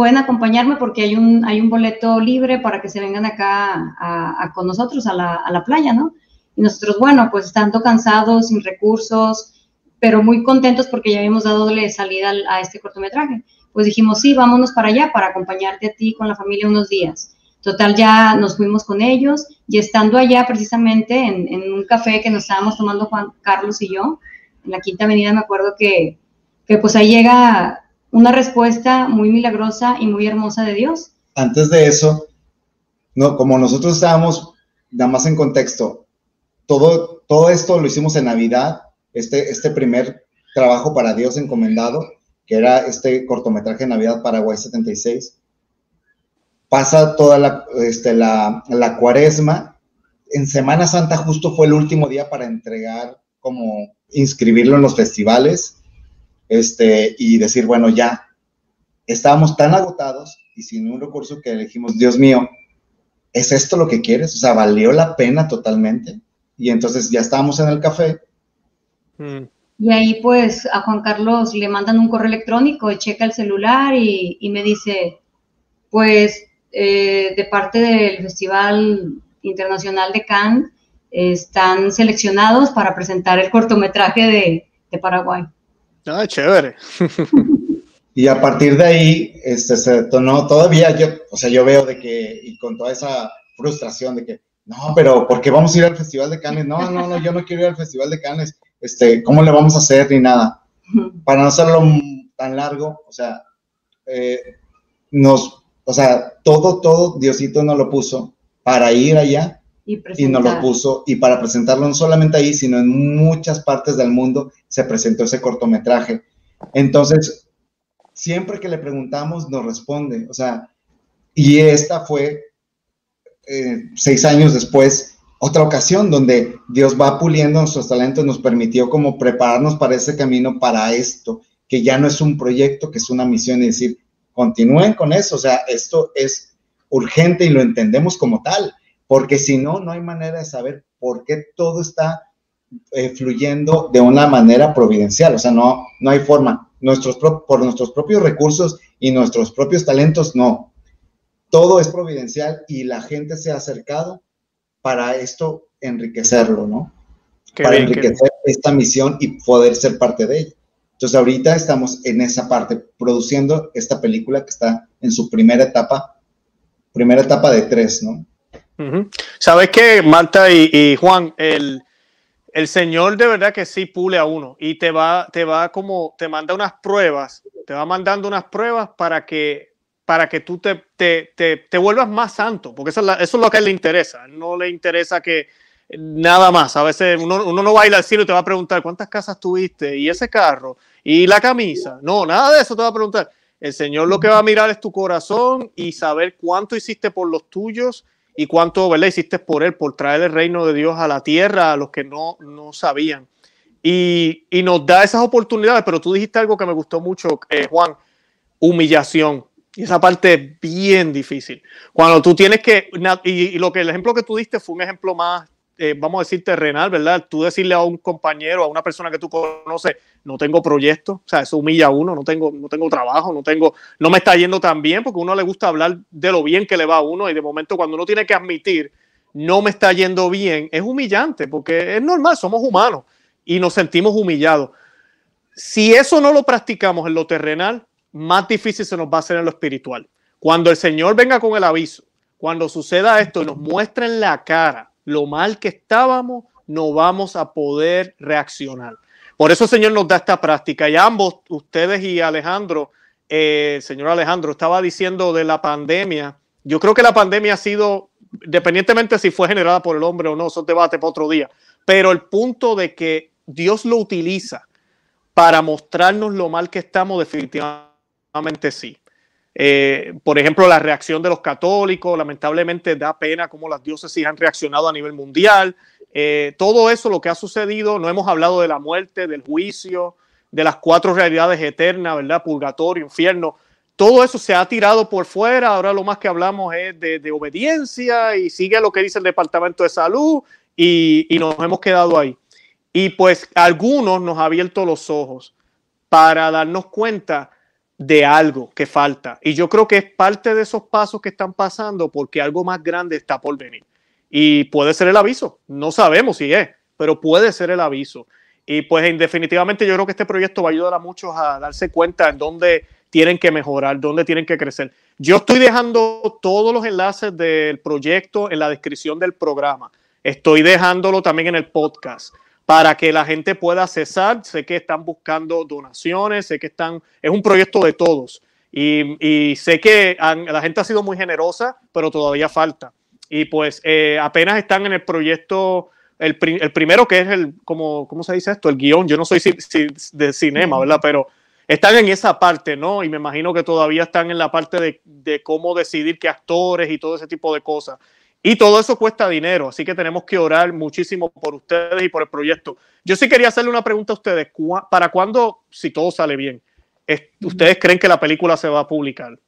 pueden acompañarme porque hay un, hay un boleto libre para que se vengan acá con nosotros a la, a la playa, ¿no? Y nosotros, bueno, pues estando cansados, sin recursos, pero muy contentos porque ya habíamos dado salida a este cortometraje pues dijimos, sí, vámonos para allá para acompañarte a ti con la familia unos días. Total, ya nos fuimos con ellos y estando allá precisamente en, un café que nos estábamos tomando Juan Carlos y yo, en la Quinta Avenida, me acuerdo que, que pues ahí llega una respuesta muy milagrosa y muy hermosa de Dios. Antes de eso, no, como nosotros estábamos, nada más en contexto, todo, todo esto lo hicimos en Navidad, este, este primer trabajo para Dios encomendado, que era este cortometraje Navidad Paraguay 76. Pasa toda la, este, la, la cuaresma. En Semana Santa justo fue el último día para entregar, como inscribirlo en los festivales este, y decir, bueno, ya, estábamos tan agotados y sin un recurso que elegimos, Dios mío, ¿es esto lo que quieres? O sea, valió la pena totalmente. Y entonces ya estábamos en el café. Mm. Y ahí pues a Juan Carlos le mandan un correo electrónico, checa el celular y, me dice, pues eh, de parte del Festival Internacional de Cannes están seleccionados para presentar el cortometraje de, de Paraguay. Ah, chévere. Y a partir de ahí, este, se detonó todavía, yo, o sea, yo veo de que, y con toda esa frustración de que, no, pero ¿por qué vamos a ir al Festival de Cannes? No, no, no, yo no quiero ir al Festival de Cannes, este, ¿cómo le vamos a hacer? Ni nada. Para no hacerlo tan largo, o sea, eh, nos, o sea, todo, todo Diosito nos lo puso para ir allá y, y, nos lo puso, y para presentarlo no solamente ahí, sino en muchas partes del mundo se presentó ese cortometraje. Entonces, siempre que le preguntamos nos responde, o sea, y esta fue eh, seis años después, otra ocasión donde Dios va puliendo nuestros talentos, nos permitió como prepararnos para ese camino, para esto, que ya no es un proyecto, que es una misión y decir, continúen con eso, o sea, esto es urgente y lo entendemos como tal, porque si no, no hay manera de saber por qué todo está eh, fluyendo de una manera providencial, o sea, no, no hay forma nuestros por nuestros propios recursos y nuestros propios talentos, no. Todo es providencial y la gente se ha acercado para esto enriquecerlo, ¿no? para enriquecer esta misión y poder ser parte de ella. Entonces ahorita estamos en esa parte, produciendo esta película que está en su primera etapa, primera etapa de tres, ¿no? ¿Sabes qué, Marta y Juan? El, el Señor de verdad que sí pule a uno y te va, te va como, te manda unas pruebas, te va mandando unas pruebas para que, para que tú te, te, te, vuelvas más santo, porque eso es, lo que a él le interesa, no le interesa que nada más, a veces uno, uno no va a ir al cielo y te va a preguntar cuántas casas tuviste y ese carro y la camisa, no, nada de eso te va a preguntar. El Señor lo que va a mirar es tu corazón y saber cuánto hiciste por los tuyos y cuánto ¿verdad? hiciste por él, por traer el reino de Dios a la tierra, a los que no, no sabían. Y, y, nos da esas oportunidades, pero tú dijiste algo que me gustó mucho, eh, Juan, humillación. Y esa parte es bien difícil. Cuando tú tienes que, y, lo que el ejemplo que tú diste fue un ejemplo más eh, vamos a decir, terrenal, ¿verdad? Tú decirle a un compañero, a una persona que tú conoces, no tengo proyecto, o sea, eso humilla a uno, no tengo, no tengo trabajo, no tengo, no me está yendo tan bien, porque a uno le gusta hablar de lo bien que le va a uno y de momento cuando uno tiene que admitir, no me está yendo bien, es humillante, porque es normal, somos humanos y nos sentimos humillados. Si eso no lo practicamos en lo terrenal, más difícil se nos va a hacer en lo espiritual. Cuando el Señor venga con el aviso, cuando suceda esto y nos muestre en la cara lo mal que estábamos, no vamos a poder reaccionar. Por eso el Señor nos da esta práctica. Y ambos, ustedes y Alejandro, eh, señor Alejandro, estaba diciendo de la pandemia. Yo creo que la pandemia ha sido, independientemente si fue generada por el hombre o no, eso es debate para otro día. Pero el punto de que Dios lo utiliza para mostrarnos lo mal que estamos, definitivamente sí. Eh, por ejemplo, la reacción de los católicos, lamentablemente da pena cómo las diócesis han reaccionado a nivel mundial. Eh, todo eso, lo que ha sucedido, no hemos hablado de la muerte, del juicio, de las cuatro realidades eternas, ¿verdad? Purgatorio, infierno. Todo eso se ha tirado por fuera. Ahora lo más que hablamos es de, obediencia y sigue lo que dice el Departamento de Salud y, y nos hemos quedado ahí. Y pues algunos nos ha abierto los ojos para darnos cuenta de algo que falta. Y yo creo que es parte de esos pasos que están pasando porque algo más grande está por venir. Y puede ser el aviso. No sabemos si es, pero puede ser el aviso. Y pues definitivamente yo creo que este proyecto va a ayudar a muchos a darse cuenta en dónde tienen que mejorar, dónde tienen que crecer. Yo estoy dejando todos los enlaces del proyecto en la descripción del programa. Estoy dejándolo también en el podcast para que la gente pueda cesar. Sé que están buscando donaciones, sé que están, es un proyecto de todos. Y, sé que la gente ha sido muy generosa, pero todavía falta. Y pues eh, apenas están en el proyecto El, primero que es el, como, ¿cómo se dice esto? El guion. Yo no soy de cinema, ¿verdad? Pero están en esa parte, ¿no? Y me imagino que todavía están en la parte de, de cómo decidir qué actores y todo ese tipo de cosas. Y todo eso cuesta dinero, así que tenemos que orar muchísimo por ustedes y por el proyecto. Yo sí quería hacerle una pregunta a ustedes. ¿Para cuándo, si todo sale bien, ustedes creen que la película se va a publicar?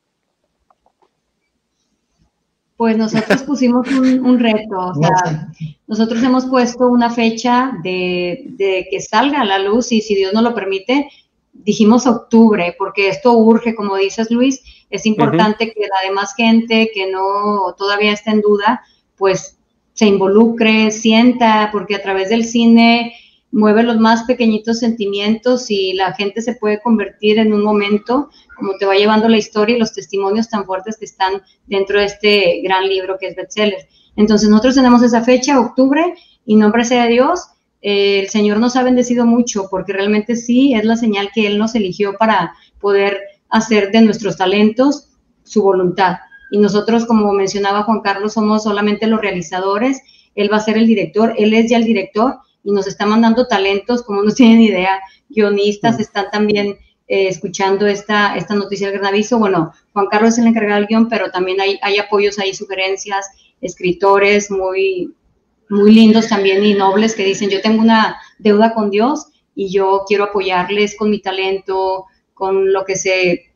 Pues nosotros pusimos un, reto, o sea, nosotros hemos puesto una fecha de, de, que salga a la luz y si Dios nos lo permite, dijimos octubre, porque esto urge, como dices Luis, es importante que la demás gente que no todavía está en duda, pues se involucre, sienta, porque a través del cine mueve los más pequeñitos sentimientos y la gente se puede convertir en un momento, como te va llevando la historia y los testimonios tan fuertes que están dentro de este gran libro que es bestseller. Entonces nosotros tenemos esa fecha, octubre, y nombre sea Dios, eh, el Señor nos ha bendecido mucho porque realmente sí es la señal que Él nos eligió para poder hacer de nuestros talentos su voluntad. Y nosotros, como mencionaba Juan Carlos, somos solamente los realizadores. Él va a ser el director, Él es ya el director y nos está mandando talentos, como no tienen idea, guionistas están también eh, escuchando esta, esta noticia del gran aviso. Bueno, Juan Carlos es el encargado del guion, pero también hay, hay apoyos, hay sugerencias, escritores muy, muy lindos también y nobles que dicen, yo tengo una deuda con Dios y yo quiero apoyarles con mi talento, con lo que se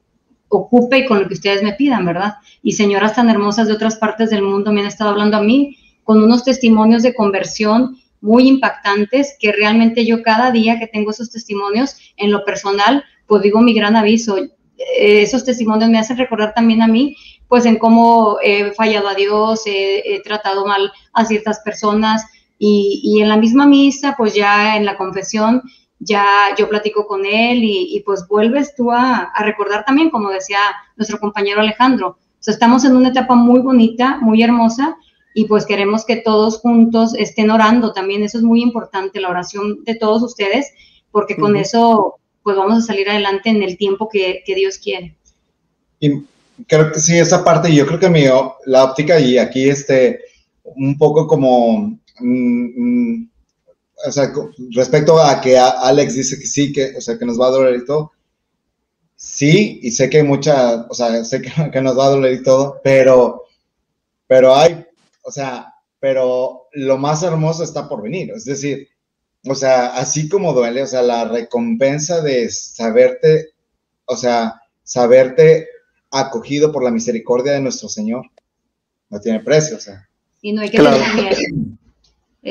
ocupe y con lo que ustedes me pidan, ¿verdad? Y señoras tan hermosas de otras partes del mundo me han estado hablando a mí con unos testimonios de conversión muy impactantes que realmente yo cada día que tengo esos testimonios en lo personal, pues digo mi gran aviso, eh, esos testimonios me hacen recordar también a mí pues en cómo he fallado a Dios, he, tratado mal a ciertas personas y, en la misma misa, pues ya en la confesión, ya yo platico con él y, pues vuelves tú a, recordar también, como decía nuestro compañero Alejandro, o sea, estamos en una etapa muy bonita, muy hermosa y pues queremos que todos juntos estén orando también, eso es muy importante, la oración de todos ustedes, porque con eso pues vamos a salir adelante en el tiempo que, que Dios quiere. Y creo que sí, esa parte, yo creo que mi, la óptica y aquí este, un poco como, mm, mm, o sea, respecto a que Alex dice que sí, que, o sea, que nos va a doler y todo, sí, y sé que hay mucha, o sea, sé que, que, nos va a doler y todo, pero, pero hay, o sea, pero lo más hermoso está por venir, es decir, o sea, así como duele, o sea, la recompensa de saberte, o sea, saberte acogido por la misericordia de nuestro Señor. No tiene precio, o sea. Y no hay que tener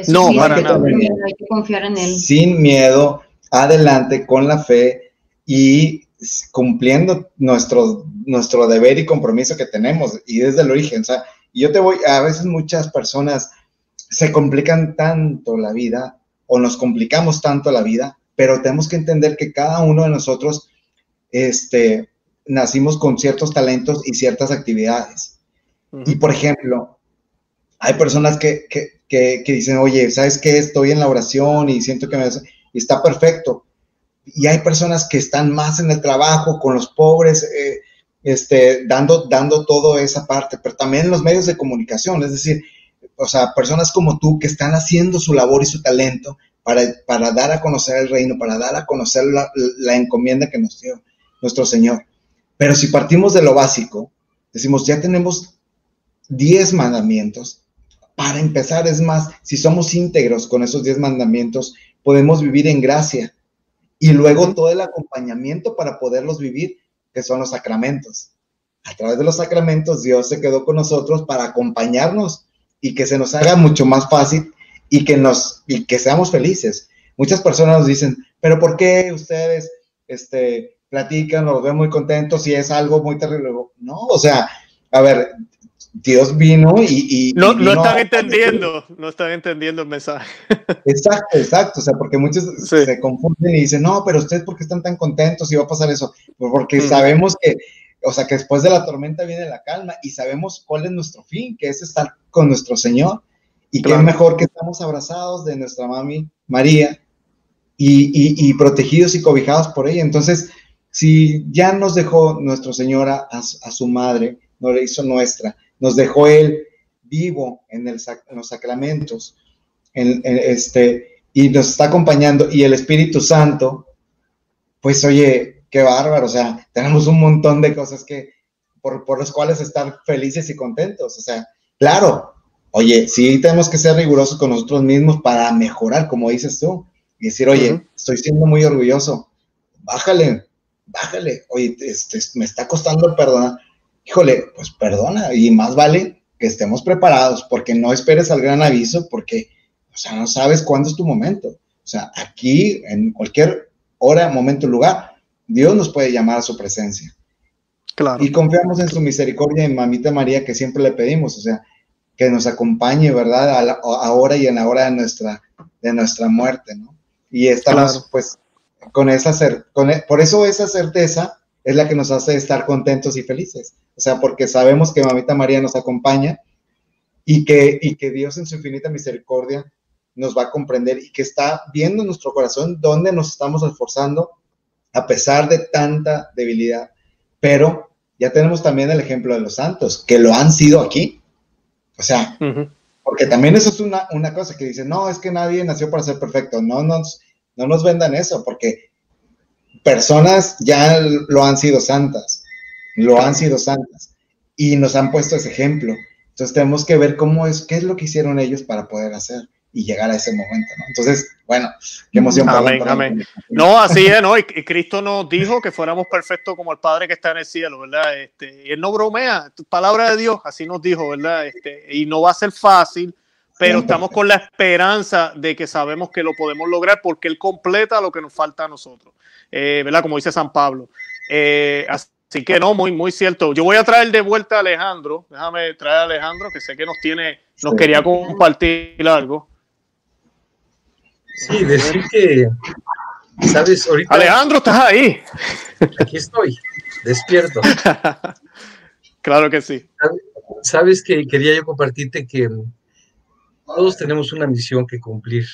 miedo. no, para nada. hay que confiar en Él. Sin miedo, adelante con la fe y cumpliendo nuestro, nuestro deber y compromiso que tenemos y desde el origen. O sea, yo te voy, a veces muchas personas se complican tanto la vida o nos complicamos tanto la vida, pero tenemos que entender que cada uno de nosotros, este, nacimos con ciertos talentos y ciertas actividades. Y por ejemplo, hay personas que, que, que, dicen, oye, ¿sabes qué? Estoy en la oración y siento que me... Y está perfecto. Y hay personas que están más en el trabajo con los pobres, eh, este, dando, dando toda esa parte, pero también en los medios de comunicación, es decir, o sea, personas como tú que están haciendo su labor y su talento para, para dar a conocer el reino, para dar a conocer la, la encomienda que nos dio nuestro Señor. Pero si partimos de lo básico, decimos, ya tenemos 10 mandamientos. Para empezar, es más, si somos íntegros con esos 10 mandamientos, podemos vivir en gracia. Y luego todo el acompañamiento para poderlos vivir, que son los sacramentos. A través de los sacramentos, Dios se quedó con nosotros para acompañarnos y que se nos haga mucho más fácil y que nos y que seamos felices. Muchas personas nos dicen, pero ¿por qué ustedes este, platican, los ven muy contentos y es algo muy terrible. No, o sea, a ver, Dios vino y... no, no están entendiendo, no están entendiendo el mensaje. Exacto, exacto, o sea, porque muchos se confunden y dicen, no, pero ustedes por qué están tan contentos y va a pasar eso? Pues porque sabemos que, o sea, que después de la tormenta viene la calma y sabemos cuál es nuestro fin, que es estar con nuestro Señor. Y qué mejor que estamos abrazados de nuestra mami María y, y protegidos y cobijados por ella. Entonces, si ya nos dejó nuestro Señor a, su madre, no le hizo nuestra, nos dejó Él vivo en, el, los sacramentos, este, y nos está acompañando, y el Espíritu Santo, pues oye, qué bárbaro, o sea, tenemos un montón de cosas que, por, por las cuales estar felices y contentos, o sea, claro, oye, sí tenemos que ser rigurosos con nosotros mismos para mejorar, como dices tú, y decir, oye, estoy siendo muy orgulloso, bájale, bájale, oye, este, me está costando perdonar, híjole, pues perdona, y más vale que estemos preparados, porque no esperes al gran aviso, porque, o sea, no sabes cuándo es tu momento. O sea, aquí, en cualquier hora, momento, lugar, Dios nos puede llamar a su presencia. Claro. Y confiamos en su misericordia en Mamita María, que siempre le pedimos, o sea, que nos acompañe, ¿verdad? ahora y en la hora de nuestra, de nuestra muerte, ¿no? Y estamos, pues, con esa, con, e, por eso esa certeza es la que nos hace estar contentos y felices. O sea, porque sabemos que Mamita María nos acompaña y que, y que Dios en su infinita misericordia nos va a comprender y que está viendo en nuestro corazón dónde nos estamos esforzando a pesar de tanta debilidad. Pero ya tenemos también el ejemplo de los santos, que lo han sido aquí. O sea, porque también eso es una, una, cosa que dice, no, es que nadie nació para ser perfecto. No nos, no nos vendan eso, porque personas ya lo han sido santas, lo han sido santas y nos han puesto ese ejemplo. Entonces tenemos que ver cómo es, qué es lo que hicieron ellos para poder hacer y llegar a ese momento, ¿no? Entonces, bueno, qué emoción. Amén, amén. No, así es, ¿no? Y, Cristo nos dijo que fuéramos perfectos como el Padre que está en el cielo, ¿verdad? Este, y Él no bromea, palabra de Dios, así nos dijo, ¿verdad? Este, y no va a ser fácil, pero estamos con la esperanza de que sabemos que lo podemos lograr porque Él completa lo que nos falta a nosotros, eh, ¿verdad? Como dice San Pablo. Eh, así que no, muy, muy cierto. Yo voy a traer de vuelta a Alejandro, déjame traer a Alejandro, que sé que nos tiene, nos quería compartir algo. Sí, decir que, ¿sabes? Ahorita. Alejandro, estás ahí. Aquí estoy, despierto. claro que sí. Sabes que quería yo compartirte que todos tenemos una misión que cumplir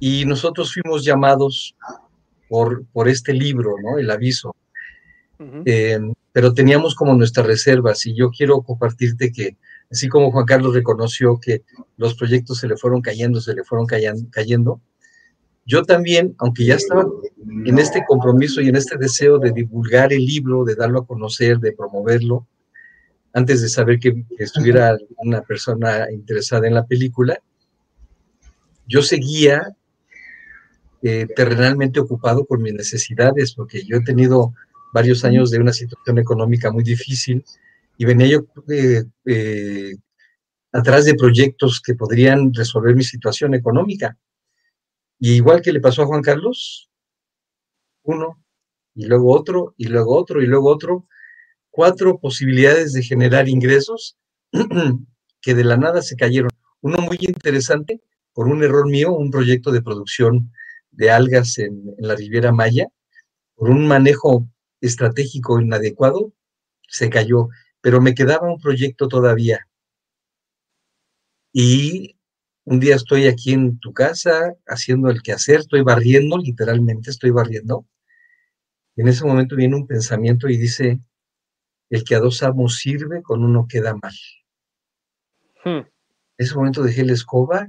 y nosotros fuimos llamados por, por este libro, ¿no? El aviso. Eh, pero teníamos como nuestras reservas y yo quiero compartirte que así como Juan Carlos reconoció que los proyectos se le fueron cayendo, se le fueron cayendo, yo también, aunque ya estaba en este compromiso y en este deseo de divulgar el libro, de darlo a conocer, de promoverlo, antes de saber que, estuviera una persona interesada en la película, yo seguía eh, terrenalmente ocupado con mis necesidades, porque yo he tenido varios años de una situación económica muy difícil y venía yo eh, eh, atrás de proyectos que podrían resolver mi situación económica. Y igual que le pasó a Juan Carlos, uno, y luego otro, y luego otro, y luego otro, cuatro posibilidades de generar ingresos que de la nada se cayeron. Uno muy interesante, por un error mío, un proyecto de producción de algas en, la Riviera Maya, por un manejo estratégico inadecuado, se cayó, pero me quedaba un proyecto todavía. Y un día estoy aquí en tu casa haciendo el quehacer, estoy barriendo, literalmente estoy barriendo. Y en ese momento viene un pensamiento y dice, el que a dos amos sirve, con uno queda mal. Hmm. En ese momento dejé la escoba,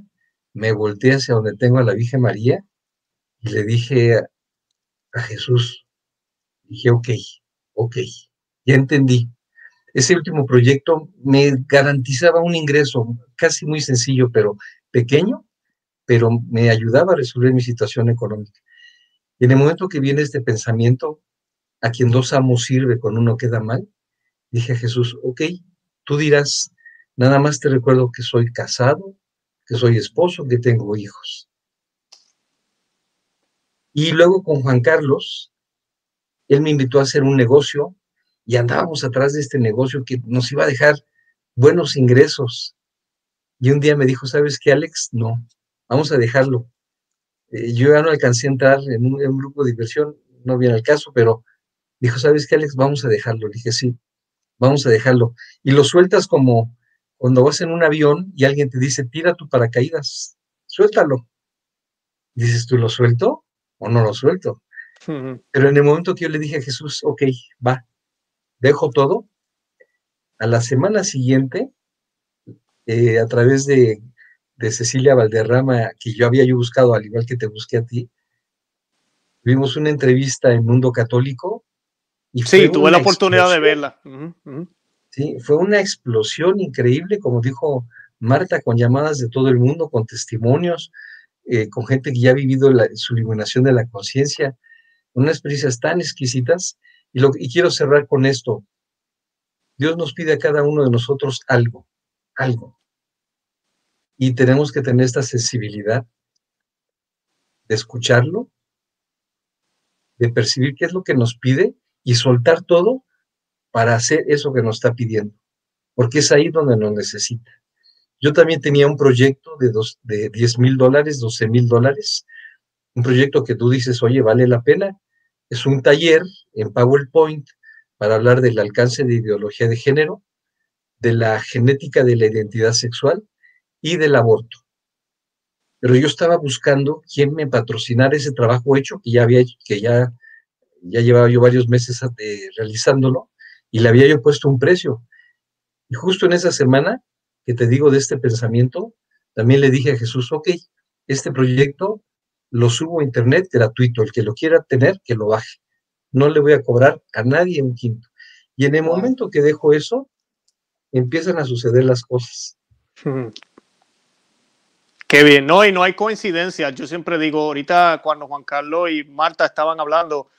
me volteé hacia donde tengo a la Virgen María y le dije a, Jesús, dije, ok, ok, ya entendí. Ese último proyecto me garantizaba un ingreso casi muy sencillo, pero pequeño, pero me ayudaba a resolver mi situación económica. Y en el momento que viene este pensamiento, a quien dos amos sirve, con uno queda mal, dije a Jesús, ok, tú dirás, nada más te recuerdo que soy casado, que soy esposo, que tengo hijos. Y luego con Juan Carlos, él me invitó a hacer un negocio y andábamos atrás de este negocio que nos iba a dejar buenos ingresos. Y un día me dijo, ¿sabes qué, Alex? No, vamos a dejarlo. Eh, yo ya no alcancé a entrar en un, en un, grupo de diversión, no viene al caso, pero dijo, ¿sabes qué, Alex? Vamos a dejarlo. Le dije, sí vamos a dejarlo. Y lo sueltas como cuando vas en un avión y alguien te dice, tira tu paracaídas, suéltalo. Dices, ¿tú lo suelto o no lo suelto? Pero en el momento que yo le dije a Jesús, ok, va, dejo todo, a la semana siguiente, eh, a través de, de Cecilia Valderrama, que yo había yo buscado, al igual que te busqué a ti. Vimos una entrevista en Mundo Católico. Y sí, tuve la oportunidad de verla. Sí, fue una explosión increíble, como dijo Marta, con llamadas de todo el mundo, con testimonios, eh, con gente que ya ha vivido su iluminación de la conciencia, unas experiencias tan exquisitas. Y, lo, y quiero cerrar con esto. Dios nos pide a cada uno de nosotros algo, algo. Y tenemos que tener esta sensibilidad de escucharlo, de percibir qué es lo que nos pide y soltar todo para hacer eso que nos está pidiendo, porque es ahí donde nos necesita. Yo también tenía un proyecto de, dos, de 10 mil dólares, 12 mil dólares, un proyecto que tú dices, oye, vale la pena. Es un taller en PowerPoint para hablar del alcance de ideología de género, de la genética de la identidad sexual y del aborto. Pero yo estaba buscando quién me patrocinara ese trabajo hecho, que ya había que ya, ya llevaba yo varios meses de, realizándolo, y le había yo puesto un precio. Y justo en esa semana que te digo de este pensamiento, también le dije a Jesús, ok, este proyecto lo subo a internet gratuito, el que lo quiera tener, que lo baje. No le voy a cobrar a nadie un quinto. Y en el momento que dejo eso, empiezan a suceder las cosas. Qué bien, no, y no hay coincidencias. Yo siempre digo, ahorita cuando Juan Carlos y Marta estaban hablando,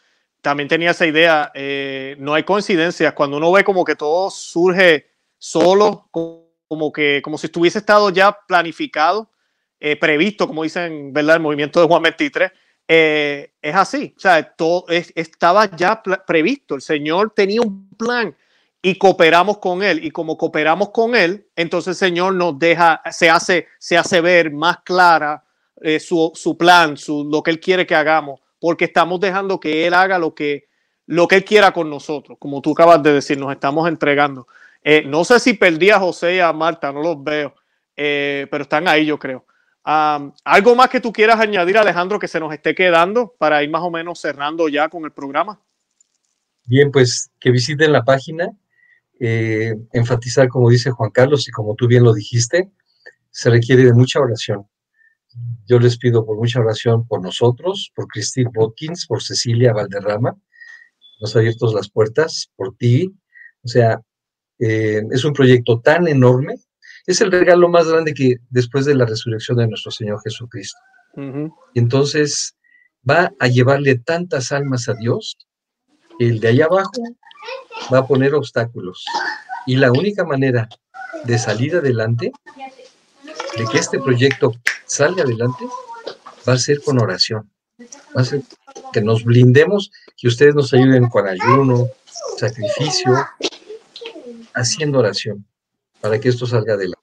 también tenía esa idea, eh, no hay coincidencias. Cuando uno ve como que todo surge solo, como que, como si estuviese estado ya planificado, eh, previsto, como dicen, ¿verdad? El movimiento de Juan 23, eh, es así. O sea, todo estaba ya previsto. El Señor tenía un plan y cooperamos con él. Y como cooperamos con él, entonces el Señor nos deja, se hace, se hace ver más clara eh, su, su, plan, su, lo que él quiere que hagamos, porque estamos dejando que él haga lo que, lo que él quiera con nosotros, como tú acabas de decir, nos estamos entregando. Eh, no sé si perdí a José y a Marta, no los veo, eh, pero están ahí, yo creo. ¿Algo más que tú quieras añadir, Alejandro, que se nos esté quedando para ir más o menos cerrando ya con el programa? Bien, pues que visiten la página eh, enfatizar, como dice Juan Carlos y como tú bien lo dijiste, se requiere de mucha oración. Yo les pido por mucha oración por nosotros, por Christine Watkins, por Cecilia Valderrama, nos ha abierto las puertas, por ti. O sea, eh, es un proyecto tan enorme, es el regalo más grande que después de la resurrección de nuestro Señor Jesucristo. Entonces va a llevarle tantas almas a Dios, el de allá abajo va a poner obstáculos. Y la única manera de salir adelante, de que este proyecto salga adelante, va a ser con oración. Va a ser que nos blindemos, que ustedes nos ayuden con ayuno, sacrificio, haciendo oración, para que esto salga adelante.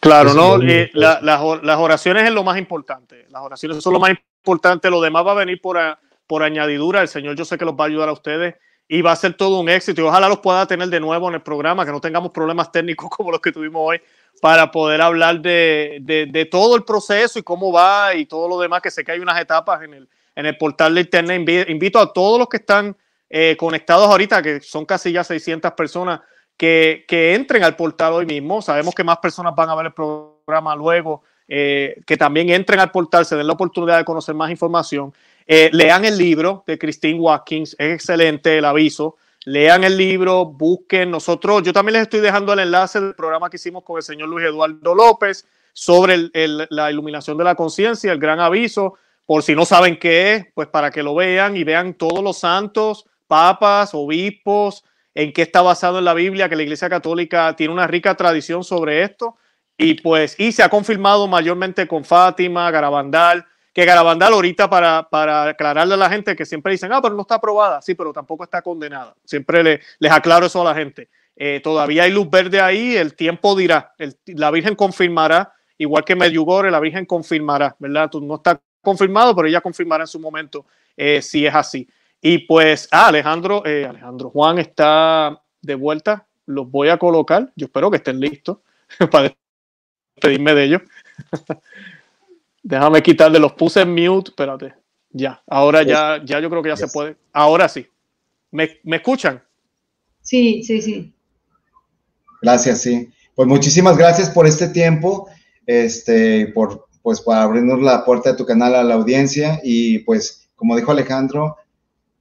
Claro, no, eh, las oraciones es lo más importante. Las oraciones son lo más importante. Lo demás va a venir por, por añadidura. El Señor yo sé que los va a ayudar a ustedes y va a ser todo un éxito y ojalá los pueda tener de nuevo en el programa, que no tengamos problemas técnicos como los que tuvimos hoy para poder hablar de, de, todo el proceso y cómo va y todo lo demás, que sé que hay unas etapas en el, en el portal de internet. Invito a todos los que están eh, conectados ahorita, que son casi ya 600 personas, que, que, entren al portal hoy mismo. Sabemos que más personas van a ver el programa luego, eh, que también entren al portal, se den la oportunidad de conocer más información eh, lean el libro de Christine Watkins, es excelente el aviso. Lean el libro, busquen. Nosotros, yo también les estoy dejando el enlace del programa que hicimos con el señor Luis Eduardo López sobre la iluminación de la conciencia, el gran aviso. Por si no saben qué es, pues para que lo vean y vean todos los santos, papas, obispos, en qué está basado en la Biblia, que la Iglesia Católica tiene una rica tradición sobre esto. Y pues, y se ha confirmado mayormente con Fátima, Garabandal, que Garabandal ahorita para, para aclararle a la gente que siempre dicen, ah, pero no está aprobada, sí, pero tampoco está condenada. Siempre le, les aclaro eso a la gente. Eh, todavía hay luz verde ahí, el tiempo dirá, la Virgen confirmará, igual que Medjugorje, la Virgen confirmará, ¿verdad? No está confirmado, pero ella confirmará en su momento eh, si es así. Y pues, ah, Alejandro, eh, Alejandro Juan está de vuelta, los voy a colocar, yo espero que estén listos para despedirme de ellos. Déjame quitarle, los puse en mute, espérate. Ya, ahora ya, ya yo creo que ya se puede. Ahora sí. ¿Me, ¿Me, escuchan? Sí, sí, sí. Gracias, sí. Pues muchísimas gracias por este tiempo. este, por, pues, para abrirnos la puerta de tu canal a la audiencia y pues, como dijo Alejandro,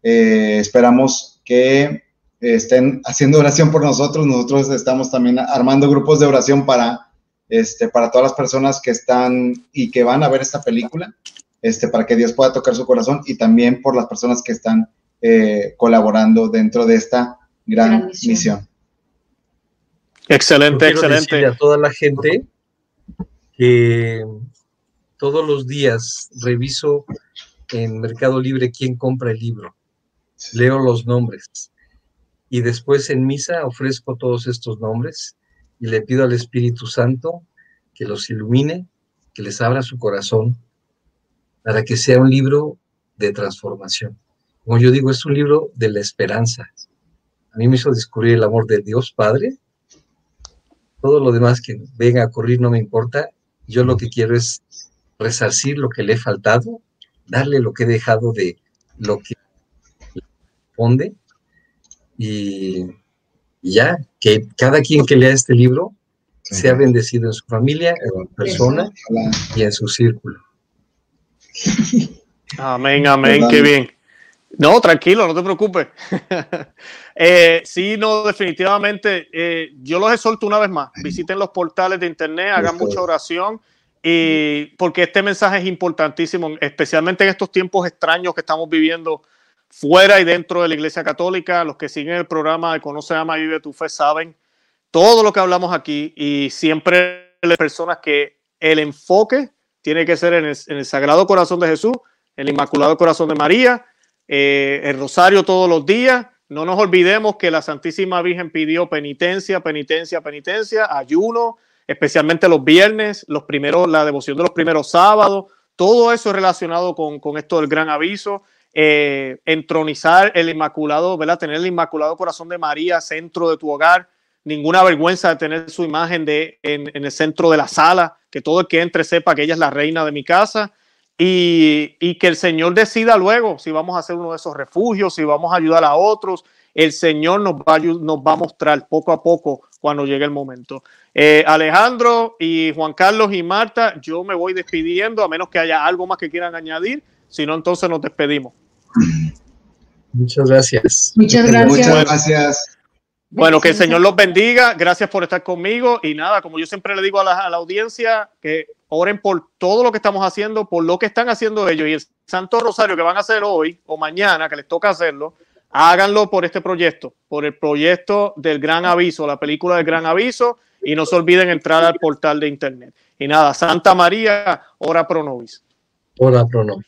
eh, esperamos que estén haciendo oración por nosotros. Nosotros estamos también armando grupos de oración para, este, para todas las personas que están y que van a ver esta película, este, para que Dios pueda tocar su corazón y también por las personas que están eh, colaborando dentro de esta gran, misión. Excelente, excelente. A toda la gente que todos los días reviso en Mercado Libre quién compra el libro. Leo los nombres y después en misa ofrezco todos estos nombres y le pido al Espíritu Santo que los ilumine, que les abra su corazón para que sea un libro de transformación. Como yo digo, es un libro de la esperanza. A mí me hizo descubrir el amor de Dios Padre. Todo lo demás que venga a ocurrir no me importa. Yo lo que quiero es resarcir lo que le he faltado, darle lo que he dejado de lo que responde y, ya, que cada quien que lea este libro sea bendecido en su familia, en su persona y en su círculo. Amén, amén, qué bien. No, tranquilo, no te preocupes. eh, sí, no, definitivamente, eh, yo los exhorto una vez más, visiten los portales de internet, hagan mucha oración, y porque este mensaje es importantísimo, especialmente en estos tiempos extraños que estamos viviendo fuera y dentro de la Iglesia Católica. Los que siguen el programa de Conoce, Ama y Vive tu Fe saben todo lo que hablamos aquí y siempre las personas que el enfoque tiene que ser en el, Sagrado Corazón de Jesús, el Inmaculado Corazón de María, eh, el Rosario todos los días. No nos olvidemos que la Santísima Virgen pidió penitencia, penitencia, penitencia, ayuno, especialmente los viernes, los primeros, la devoción de los primeros sábados. Todo eso es relacionado con, con esto del gran aviso. Eh, entronizar el Inmaculado, ¿verdad? Tener el Inmaculado Corazón de María centro de tu hogar, ninguna vergüenza de tener su imagen en, el centro de la sala, que todo el que entre sepa que ella es la reina de mi casa y, que el Señor decida luego si vamos a hacer uno de esos refugios, si vamos a ayudar a otros. El Señor nos va a, va a mostrar poco a poco cuando llegue el momento. Eh, Alejandro y Juan Carlos y Marta, yo me voy despidiendo, a menos que haya algo más que quieran añadir. Si no, entonces nos despedimos. Muchas gracias. Muchas gracias. Muchas gracias. Bueno, que el Señor los bendiga. Gracias por estar conmigo. Y nada, como yo siempre le digo a la, audiencia, que oren por todo lo que estamos haciendo, por lo que están haciendo ellos. Y el Santo Rosario que van a hacer hoy o mañana, que les toca hacerlo, háganlo por este proyecto, por el proyecto del Gran Aviso, la película del Gran Aviso. Y no se olviden entrar al portal de internet. Y nada, Santa María, ora pro nobis. Ora pro nobis.